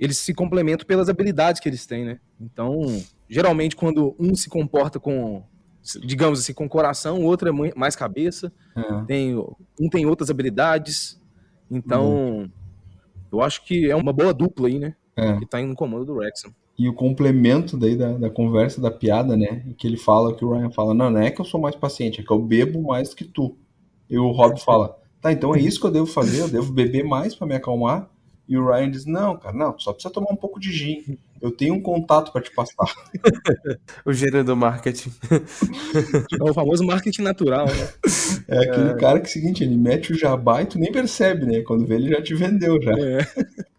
eles se complementam pelas habilidades que eles têm, né? Então, geralmente, quando um se comporta com digamos assim, com coração, o outro é mais cabeça. É. Tem, um tem outras habilidades. Então, eu acho que é uma boa dupla aí, né? É. Que tá indo no comando do Wrexham. E o complemento daí da, da conversa, da piada, né? Que ele fala, que o Ryan fala, não, não é que eu sou mais paciente, é que eu bebo mais que tu. E o Rob fala, tá, então é isso que eu devo fazer, eu devo beber mais para me acalmar. E o Ryan diz, não, cara, não, só precisa tomar um pouco de gin. Eu tenho um contato para te passar. <laughs> o gênero do marketing. É o famoso marketing natural, né? É aquele é... cara que é o seguinte, ele mete o jabá e tu nem percebe, né? Quando vê, ele já te vendeu já. É. <laughs>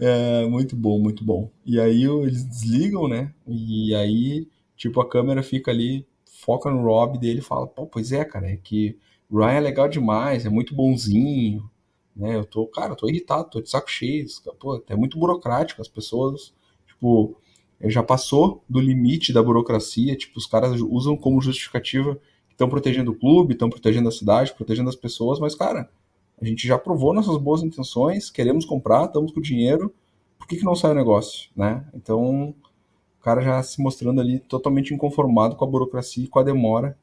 É, muito bom, muito bom. E aí eles desligam, né? E aí, tipo, a câmera fica ali, foca no Rob dele e fala, pô, pois é, cara, é que Ryan é legal demais, é muito bonzinho, né? Eu tô, cara, eu tô irritado, tô de saco cheio, pô, é muito burocrático, as pessoas, tipo, já passou do limite da burocracia, tipo, os caras usam como justificativa que estão protegendo o clube, estão protegendo a cidade, protegendo as pessoas, mas, cara, a gente já provou nossas boas intenções, queremos comprar, estamos com dinheiro, por que, que não sai o negócio, né? Então, o cara já se mostrando ali totalmente inconformado com a burocracia e com a demora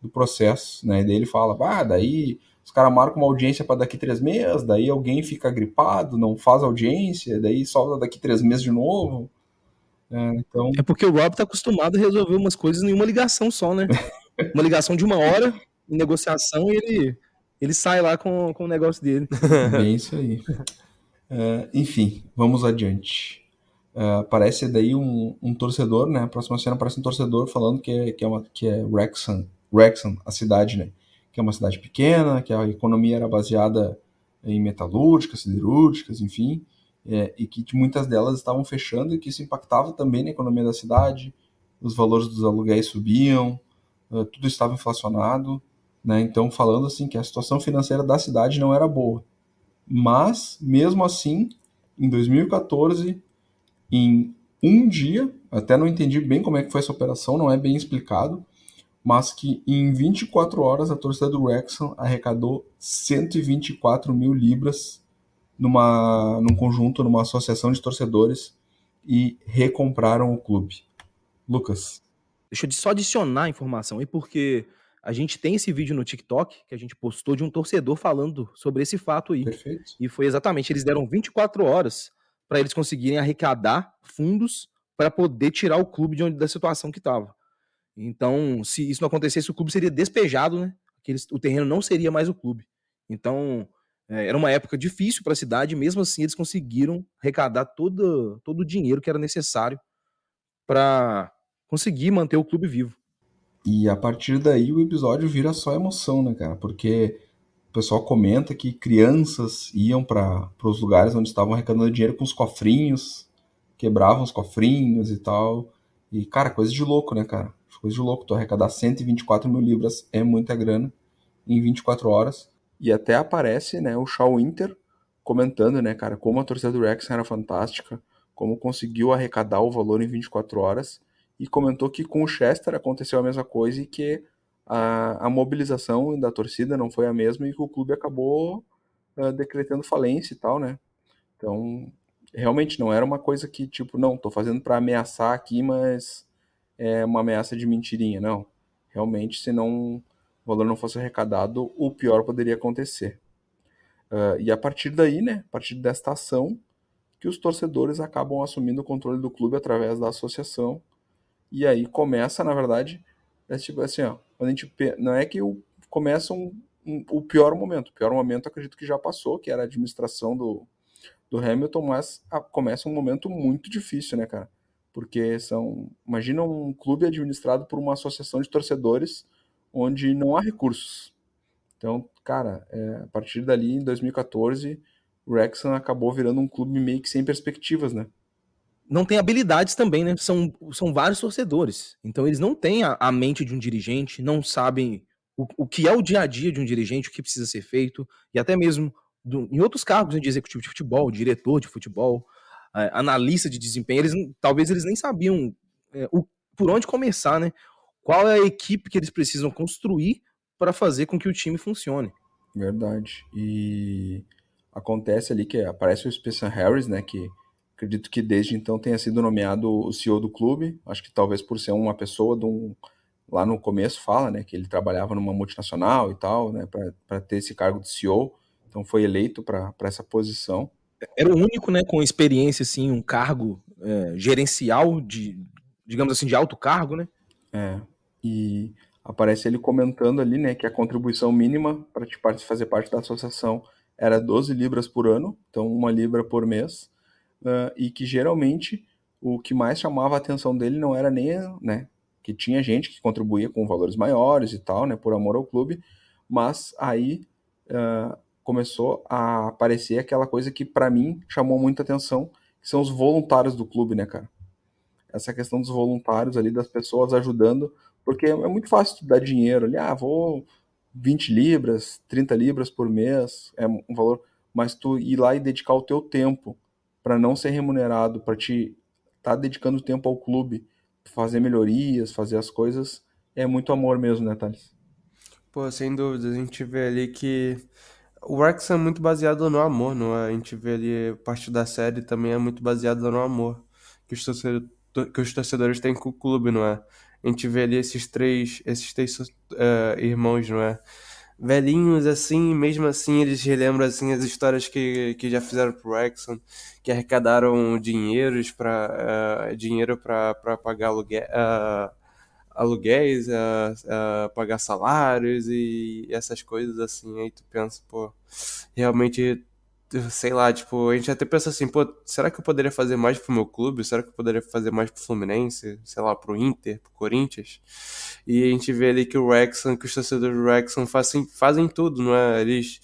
do processo, né? E daí ele fala, ah, daí os caras marcam uma audiência para daqui três meses, daí alguém fica gripado, não faz audiência, daí solta daqui três meses de novo. É, então... é porque o Rob tá acostumado a resolver umas coisas em uma ligação só, né? uma ligação de uma hora em negociação e ele ele sai lá com, com o negócio dele. <laughs> É isso aí. Uh, enfim, vamos adiante. Uh, aparece daí um, um, torcedor, né? A próxima cena aparece um torcedor falando que é, que é, uma, que é Wrexham, Wrexham, a cidade, né? Que é uma cidade pequena, que a economia era baseada em metalúrgicas, siderúrgicas, enfim, é, e que muitas delas estavam fechando e que isso impactava também na economia da cidade, os valores dos aluguéis subiam, uh, tudo estava inflacionado, né? Então, falando assim que a situação financeira da cidade não era boa. Mas, mesmo assim, em 2014, em um dia, até não entendi bem como é que foi essa operação, não é bem explicado, mas que em 24 horas a torcida do Wrexham arrecadou 124 mil libras numa, num conjunto, numa associação de torcedores e recompraram o clube. Lucas. Deixa eu só adicionar a informação aí, porque a gente tem esse vídeo no TikTok que a gente postou de um torcedor falando sobre esse fato aí. Perfeito. E foi exatamente, eles deram 24 horas para eles conseguirem arrecadar fundos para poder tirar o clube de onde, da situação que estava. Então, se isso não acontecesse, o clube seria despejado, né? O terreno não seria mais o clube. Então, é, era uma época difícil para a cidade, mesmo assim eles conseguiram arrecadar todo, todo o dinheiro que era necessário para conseguir manter o clube vivo. E a partir daí o episódio vira só emoção, né, cara? Porque o pessoal comenta que crianças iam para os lugares onde estavam arrecadando dinheiro com os cofrinhos, quebravam os cofrinhos e tal. E, cara, coisa de louco, né, cara? Coisa de louco. Tu arrecadar 124 mil libras é muita grana em 24 horas. E até aparece, né, o Shaw Winter comentando, né, cara, como a torcida do Rex era fantástica, como conseguiu arrecadar o valor em 24 horas e comentou que com o Chester aconteceu a mesma coisa e que a, a mobilização da torcida não foi a mesma e que o clube acabou uh, decretando falência e tal, né? Então, realmente não era uma coisa que, tipo, não, tô fazendo para ameaçar aqui, mas é uma ameaça de mentirinha, não. Realmente, se não o valor não fosse arrecadado, o pior poderia acontecer. Uh, e a partir daí, né, a partir desta ação, que os torcedores acabam assumindo o controle do clube através da associação e aí começa, na verdade, é tipo assim, ó, a gente não é que o, começa um, um, o pior momento. O pior momento acredito que já passou, que era a administração do, do Hamilton, mas a, começa um momento muito difícil, né, cara? Porque são. Imagina um clube administrado por uma associação de torcedores onde não há recursos. Então, cara, é, a partir dali, em 2014, o Wrexham acabou virando um clube meio que sem perspectivas, né? não tem habilidades também, né? São, são vários torcedores. Então eles não têm a, a mente de um dirigente, não sabem o, o que é o dia a dia de um dirigente, o que precisa ser feito, e até mesmo do, em outros cargos né, de executivo de futebol, diretor de futebol, é, analista de desempenho, eles talvez eles nem sabiam é, o, por onde começar, né? Qual é a equipe que eles precisam construir para fazer com que o time funcione. Verdade. E acontece ali que aparece o Spencer Harris, né? Que Acredito que desde então tenha sido nomeado o CEO do clube. Acho que talvez por ser uma pessoa de um, lá no começo fala, né, que ele trabalhava numa multinacional e tal, né, para ter esse cargo de CEO. Então foi eleito para essa posição. Era o único, né, com experiência, assim, um cargo é, gerencial de, digamos assim, de alto cargo, né? É. E aparece ele comentando ali, né, que a contribuição mínima para te fazer parte da associação era 12 libras por ano, então uma libra por mês, uh, e que geralmente o que mais chamava a atenção dele não era nem, né, que tinha gente que contribuía com valores maiores e tal, né, por amor ao clube, mas aí uh, começou a aparecer aquela coisa que para mim chamou muita atenção, que são os voluntários do clube, né, cara? Essa questão dos voluntários ali, das pessoas ajudando, porque é muito fácil dar dinheiro ali, ah, vou 20 libras, 30 libras por mês, é um valor, mas tu ir lá e dedicar o teu tempo para não ser remunerado, para te estar tá dedicando tempo ao clube, fazer melhorias, fazer as coisas, é muito amor mesmo, né, Thales? Pô, sem dúvida, a gente vê ali que o Wrexham é muito baseado no amor, não é? A gente vê ali, parte da série também é muito baseada no amor que os, torcedores, que os torcedores têm com o clube, não é? A gente vê ali esses três, esses três uh, irmãos, não é? Velhinhos assim, mesmo assim eles relembram assim as histórias que, que já fizeram pro Wrexham, que arrecadaram dinheiros para uh, dinheiro para pagar aluguel, uh, aluguéis, a, a, pagar salários e essas coisas assim. Aí tu pensa, pô, realmente sei lá, tipo, a gente até pensa assim, pô, será que eu poderia fazer mais pro meu clube? Será que eu poderia fazer mais pro Fluminense? Sei lá, pro Inter, pro Corinthians? E a gente vê ali que o Wrexham, que os torcedores do Wrexham fazem, fazem tudo, não é? Eles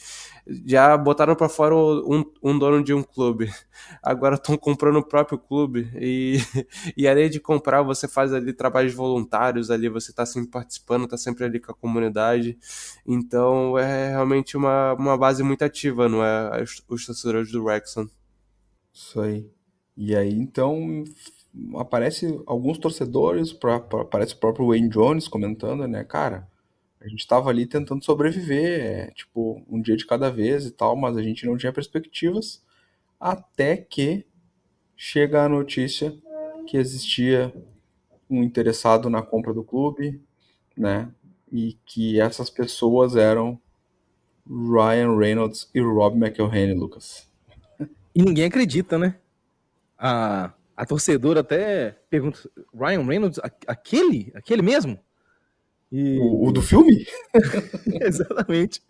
já botaram para fora um, um, dono de um clube. Agora estão comprando o próprio clube. E, <laughs> e além de comprar, você faz ali trabalhos voluntários, ali você está sempre participando, está sempre ali com a comunidade. Então é realmente uma, uma base muito ativa, não é? Os, torcedores do Wrexham. Isso aí. E aí, então, aparece alguns torcedores, pra, pra, aparece o próprio Wayne Jones comentando, né, cara, a gente estava ali tentando sobreviver, é, tipo, um dia de cada vez e tal, mas a gente não tinha perspectivas, até que chega a notícia que existia um interessado na compra do clube, né? E que essas pessoas eram Ryan Reynolds e Rob McElhenney, Lucas. E ninguém acredita, né? A, a torcedora até pergunta: Ryan Reynolds, aquele? Aquele mesmo? E... O, o, do filme? <laughs> Exatamente.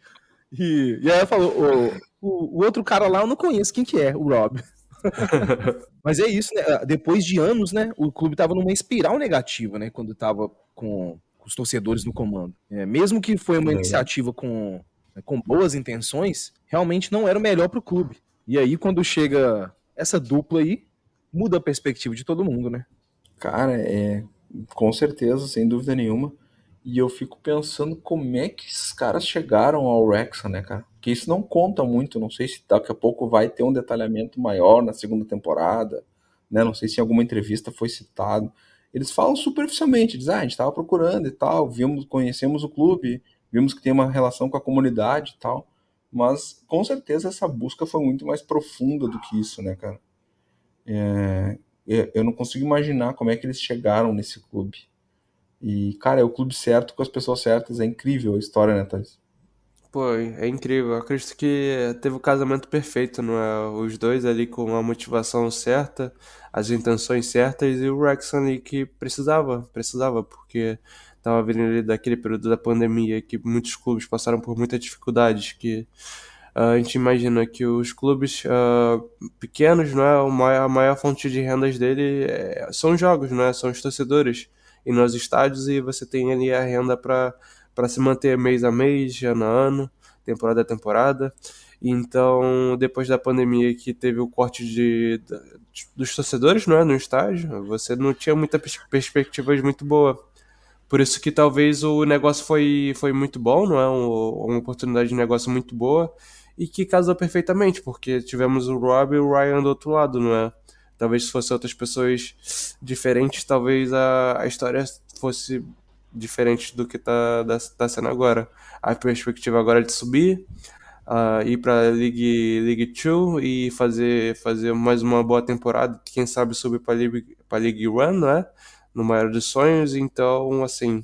E, e aí ela falou: o, o, o, outro cara lá eu não conheço quem que é, o Rob. <laughs> Mas é isso, né? Depois de anos, né? O clube estava numa espiral negativa, né? Quando estava com, com, os torcedores no comando. É, mesmo que foi uma é. iniciativa com, com boas intenções, realmente não era o melhor para o clube. E aí, quando chega essa dupla aí, muda a perspectiva de todo mundo, né? Cara, é com certeza, sem dúvida nenhuma. E eu fico pensando como é que esses caras chegaram ao Wrexham, né, cara? Porque isso não conta muito, não sei se daqui a pouco vai ter um detalhamento maior na segunda temporada, né? Não sei se em alguma entrevista foi citado. Eles falam superficialmente, dizem, ah, a gente estava procurando e tal, vimos, conhecemos o clube, vimos que tem uma relação com a comunidade e tal. Mas com certeza essa busca foi muito mais profunda do que isso, né, cara? É, eu não consigo imaginar como é que eles chegaram nesse clube. E, cara, é o clube certo com as pessoas certas. É incrível a história, né, Thales? Pô, é incrível. Eu acredito que teve o casamento perfeito, não é? Os dois ali com a motivação certa, as intenções certas e o Wrexham ali que precisava, precisava, porque tava vindo ali daquele período da pandemia que muitos clubes passaram por muitas dificuldades, que uh, a gente imagina que os clubes uh, pequenos, não é? A maior, a maior fonte de rendas dele é, são jogos, não é? São os torcedores ir nos estádios e você tem ali a renda para se manter mês a mês, ano a ano, temporada a temporada. Então, depois da pandemia que teve o corte de, de dos torcedores não é, no estádio, você não tinha muita pers perspectivas muito boa. Por isso que talvez o negócio foi, foi muito bom, não é? Um, uma oportunidade de negócio muito boa e que casou perfeitamente, porque tivemos o Rob e o Ryan do outro lado, não é? Talvez se fosse outras pessoas diferentes, talvez a, a história fosse diferente do que tá, tá sendo agora. A perspectiva agora é de subir, uh, ir para League League 2 e fazer fazer mais uma boa temporada, quem sabe subir para League para League One, né? No maior dos sonhos, então assim,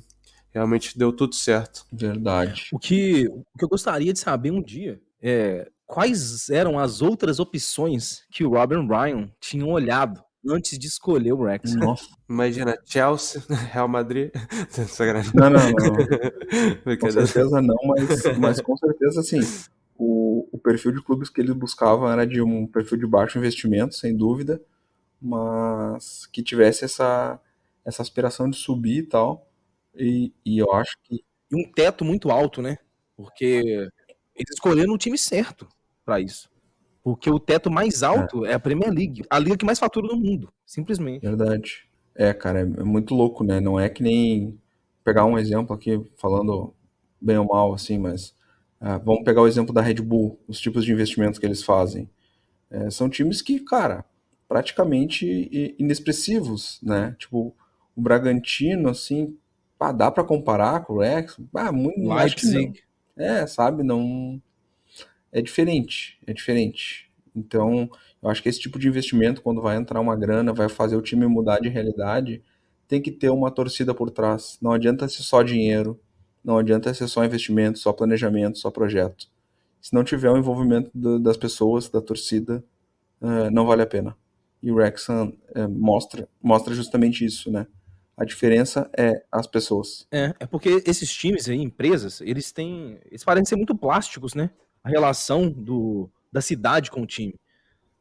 realmente deu tudo certo. Verdade. O que, o que eu gostaria de saber um dia é quais eram as outras opções que o Robin Ryan tinha olhado antes de escolher o Rex. Nossa. <laughs> Imagina, Chelsea, <laughs> Real Madrid. <laughs> não, não, não. com certeza não, mas, mas com certeza sim. O, o perfil de clubes que eles buscavam era de um perfil de baixo investimento, sem dúvida, mas que tivesse essa, essa aspiração de subir e tal. E, e eu acho que. E um teto muito alto, né? Porque eles escolheram o time certo para isso. Porque o teto mais alto é. é. a Premier League, a liga que mais fatura no mundo, simplesmente. Verdade. É, cara, é, é muito louco, né? Não é que nem pegar um exemplo aqui, falando bem ou mal, assim, mas uh, vamos pegar o exemplo da Red Bull, os tipos de investimentos que eles fazem. É, são times que, cara, praticamente inexpressivos, né? Tipo, o Bragantino, assim, pá, dá para comparar com o Rex? Ah, muito Leipzig. É, sabe, não é diferente, é diferente. Então, eu acho que esse tipo de investimento, quando vai entrar uma grana, vai fazer o time mudar de realidade, tem que ter uma torcida por trás. Não adianta ser só dinheiro, não adianta ser só investimento, só planejamento, só projeto. Se não tiver o envolvimento do, das pessoas, da torcida, uh, não vale a pena. E o Wrexham uh, mostra, mostra justamente isso, né? A diferença é as pessoas. É, é porque esses times aí, empresas, eles têm. Eles parecem ser muito plásticos, né? A relação do, da cidade com o time.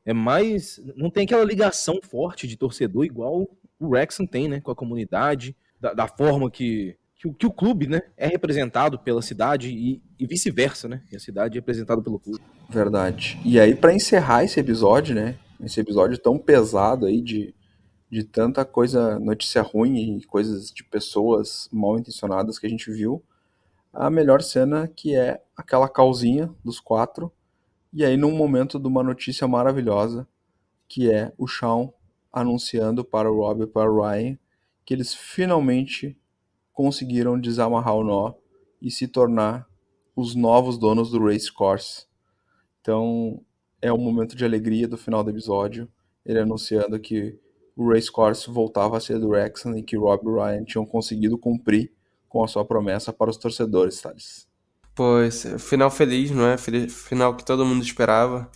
É mais. Não tem aquela ligação forte de torcedor igual o Wrexham tem, né? Com a comunidade, da, da forma que, que, que, o clube né, é representado pela cidade e, e vice-versa, né? A cidade é representada pelo clube. Verdade. E aí, para encerrar esse episódio, né? Esse episódio tão pesado aí de, de tanta coisa, notícia ruim e coisas de pessoas mal intencionadas que a gente viu a melhor cena que é aquela calzinha dos quatro, e aí num momento de uma notícia maravilhosa, que é o Shawn anunciando para o Rob e para o Ryan que eles finalmente conseguiram desamarrar o nó e se tornar os novos donos do Race Course. Então é um momento de alegria do final do episódio, ele anunciando que o Race Course voltava a ser do Wrexham e que Rob e Ryan tinham conseguido cumprir com a sua promessa para os torcedores, Thales. Pois, final feliz, não é? Final que todo mundo esperava.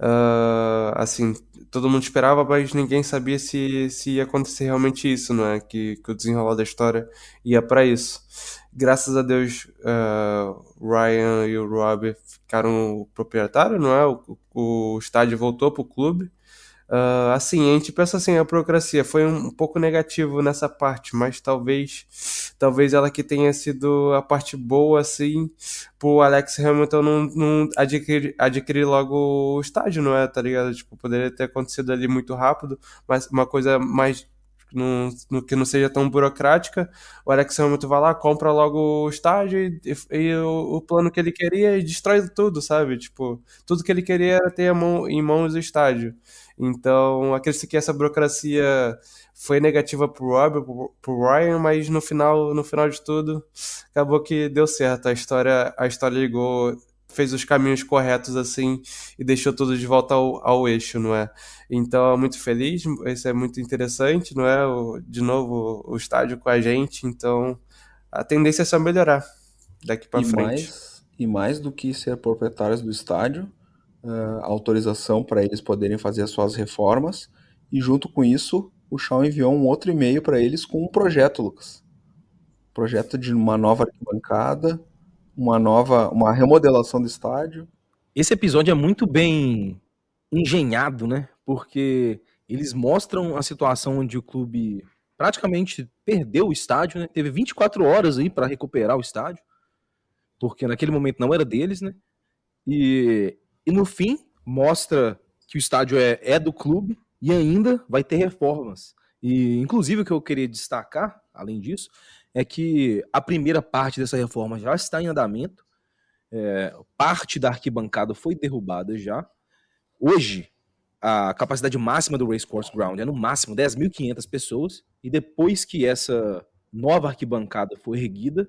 Uh, assim, todo mundo esperava, mas ninguém sabia se, se ia acontecer realmente isso, não é? Que, que o desenrolar da história ia para isso. Graças a Deus, uh, Ryan e o Rob ficaram o proprietário, não é? O, o estádio voltou para o clube. Uh, assim, a gente pensa assim, a burocracia foi um, pouco negativo nessa parte, mas talvez talvez ela que tenha sido a parte boa, assim, pro Alex Hamilton não, não adquirir, adquirir logo o estádio, não é, tá ligado? Tipo, poderia ter acontecido ali muito rápido, mas uma coisa mais no, no, que não seja tão burocrática, o Alex Hamilton vai lá, compra logo o estádio e, e, e o, o, plano que ele queria e destrói tudo, sabe? Tipo, tudo que ele queria era ter mão, em mãos o estádio. Então, acredito que essa burocracia foi negativa pro Rob, pro, pro Ryan, mas no final, no final de tudo, acabou que deu certo. A história, a história ligou, fez os caminhos corretos assim e deixou tudo de volta ao, ao eixo, não é? Então, muito feliz, isso é muito interessante, não é? O, de novo, o estádio com a gente, então a tendência é só melhorar daqui para frente. Mais, e mais do que ser proprietários do estádio, uh, autorização para eles poderem fazer as suas reformas. E junto com isso, o Shaw enviou um outro e-mail para eles com um projeto, Lucas. Projeto de uma nova arquibancada, uma nova, uma remodelação do estádio. Esse episódio é muito bem engenhado, né? Porque eles mostram a situação onde o clube praticamente perdeu o estádio, né? Teve 24 horas aí para recuperar o estádio, porque naquele momento não era deles, né? E e no fim, mostra que o estádio é, é do clube e ainda vai ter reformas. E, inclusive, o que eu queria destacar, além disso, é que a primeira parte dessa reforma já está em andamento. É, parte da arquibancada foi derrubada já. Hoje, a capacidade máxima do Racecourse Ground é no máximo 10.500 pessoas. E depois que essa nova arquibancada foi erguida,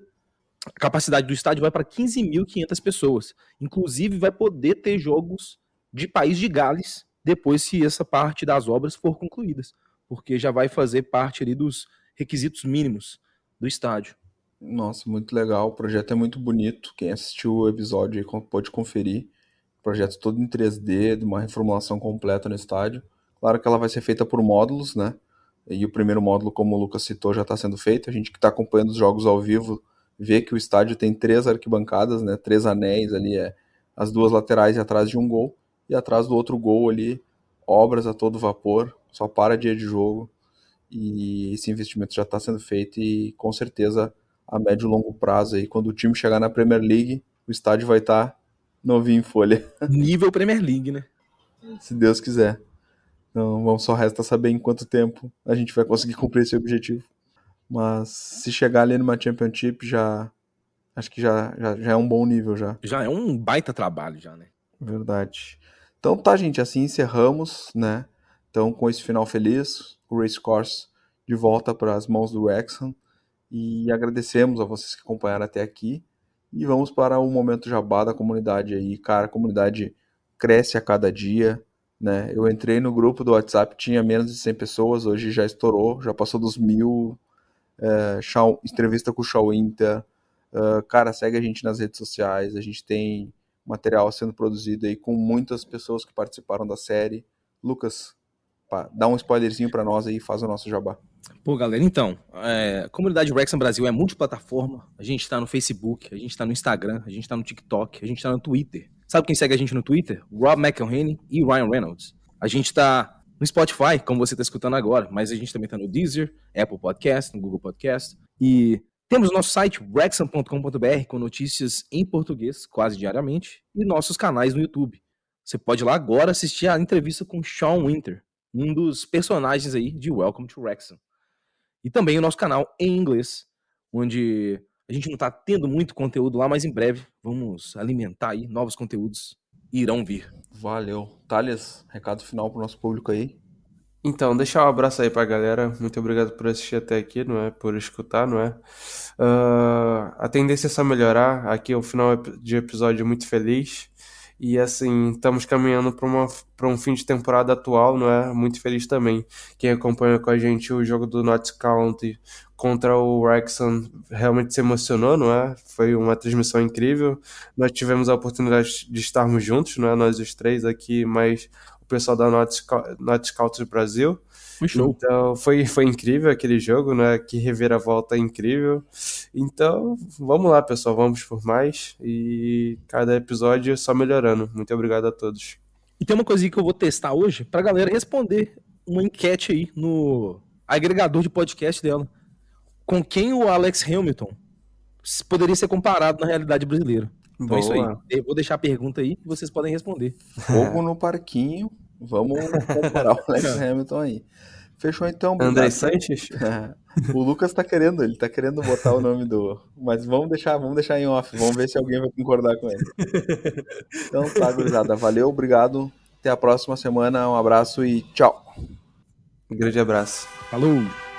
a capacidade do estádio vai para 15.500 pessoas. Inclusive, vai poder ter jogos de País de Gales depois se essa parte das obras for concluídas, porque já vai fazer parte ali dos requisitos mínimos do estádio. Nossa, muito legal. O projeto é muito bonito. Quem assistiu o episódio pode conferir. O projeto todo em 3D, de uma reformulação completa no estádio. Claro que ela vai ser feita por módulos, né? E o primeiro módulo, como o Lucas citou, já está sendo feito. A gente que está acompanhando os jogos ao vivo vê que o estádio tem três arquibancadas, né? Três anéis ali, é as duas laterais e atrás de um gol. E atrás do outro gol ali, obras a todo vapor, só para dia de jogo. E esse investimento já está sendo feito e com certeza a médio e longo prazo aí, quando o time chegar na Premier League, o estádio vai estar tá novinho em folha. <laughs> Nível Premier League, né? Se Deus quiser. Então, vamos só resta saber em quanto tempo a gente vai conseguir cumprir esse objetivo. Mas se chegar ali numa Championship, já acho que já, já, já é um bom nível já. Já é um baita trabalho já, né? Verdade. Então tá, gente, assim encerramos, né? Então com esse final feliz, o Race Course de volta para as mãos do Wrexham e agradecemos a vocês que acompanharam até aqui e vamos para o momento jabá da comunidade aí, cara, a comunidade cresce a cada dia, né? Eu entrei no grupo do WhatsApp, tinha menos de 100 pessoas, hoje já estourou, já passou dos mil, é, entrevista com o Shaw Inter, uh, cara, segue a gente nas redes sociais, a gente tem material sendo produzido aí com muitas pessoas que participaram da série. Lucas, pá, dá um spoilerzinho para nós aí e faz o nosso jabá. Pô, galera, então, é, a comunidade Wrexham Brasil é multiplataforma. A gente tá no Facebook, a gente tá no Instagram, a gente tá no TikTok, a gente tá no Twitter. Sabe quem segue a gente no Twitter? Rob McElhenney e Ryan Reynolds. A gente tá no Spotify, como você tá escutando agora, mas a gente também tá no Deezer, Apple Podcast, no Google Podcast. E temos nosso site, wrexham.com.br, com notícias em português quase diariamente, e nossos canais no YouTube. Você pode ir lá agora assistir a entrevista com Sean Winter, um dos personagens aí de Welcome to Wrexham. E também o nosso canal em inglês, onde a gente não está tendo muito conteúdo lá, mas em breve vamos alimentar aí novos conteúdos irão vir. Valeu. Thales, recado final para o nosso público aí. Então, deixar um abraço aí pra galera. Muito obrigado por assistir até aqui, não é? Por escutar, não é? Uh, a tendência é só melhorar. Aqui é o final de episódio muito feliz. E assim, estamos caminhando para um fim de temporada atual, não é? Muito feliz também. Quem acompanha com a gente o jogo do Notts County contra o Wrexham realmente se emocionou, não é? Foi uma transmissão incrível. Nós tivemos a oportunidade de estarmos juntos, não é? Nós os três aqui, mas o pessoal da Notts County Brasil. Foi show. Então, foi, foi incrível aquele jogo, né? Que reviravolta incrível. Então, vamos lá, pessoal, vamos por mais. E cada episódio só melhorando. Muito obrigado a todos. E tem uma coisinha que eu vou testar hoje pra galera responder uma enquete aí no agregador de podcast dela. Com quem o Alex Hamilton poderia ser comparado na realidade brasileira? Então Boa. é isso aí. Eu vou deixar a pergunta aí e vocês podem responder. Fogo no parquinho. Vamos comparar o <laughs> Alex Hamilton aí. Fechou então. André Sanches? <laughs> o Lucas tá querendo, ele tá querendo botar o nome do. Mas vamos deixar, vamos deixar em off. Vamos ver se alguém vai concordar com ele. Então tá, gurizada. Valeu, obrigado. Até a próxima semana. Um abraço e tchau. Um grande abraço. Falou!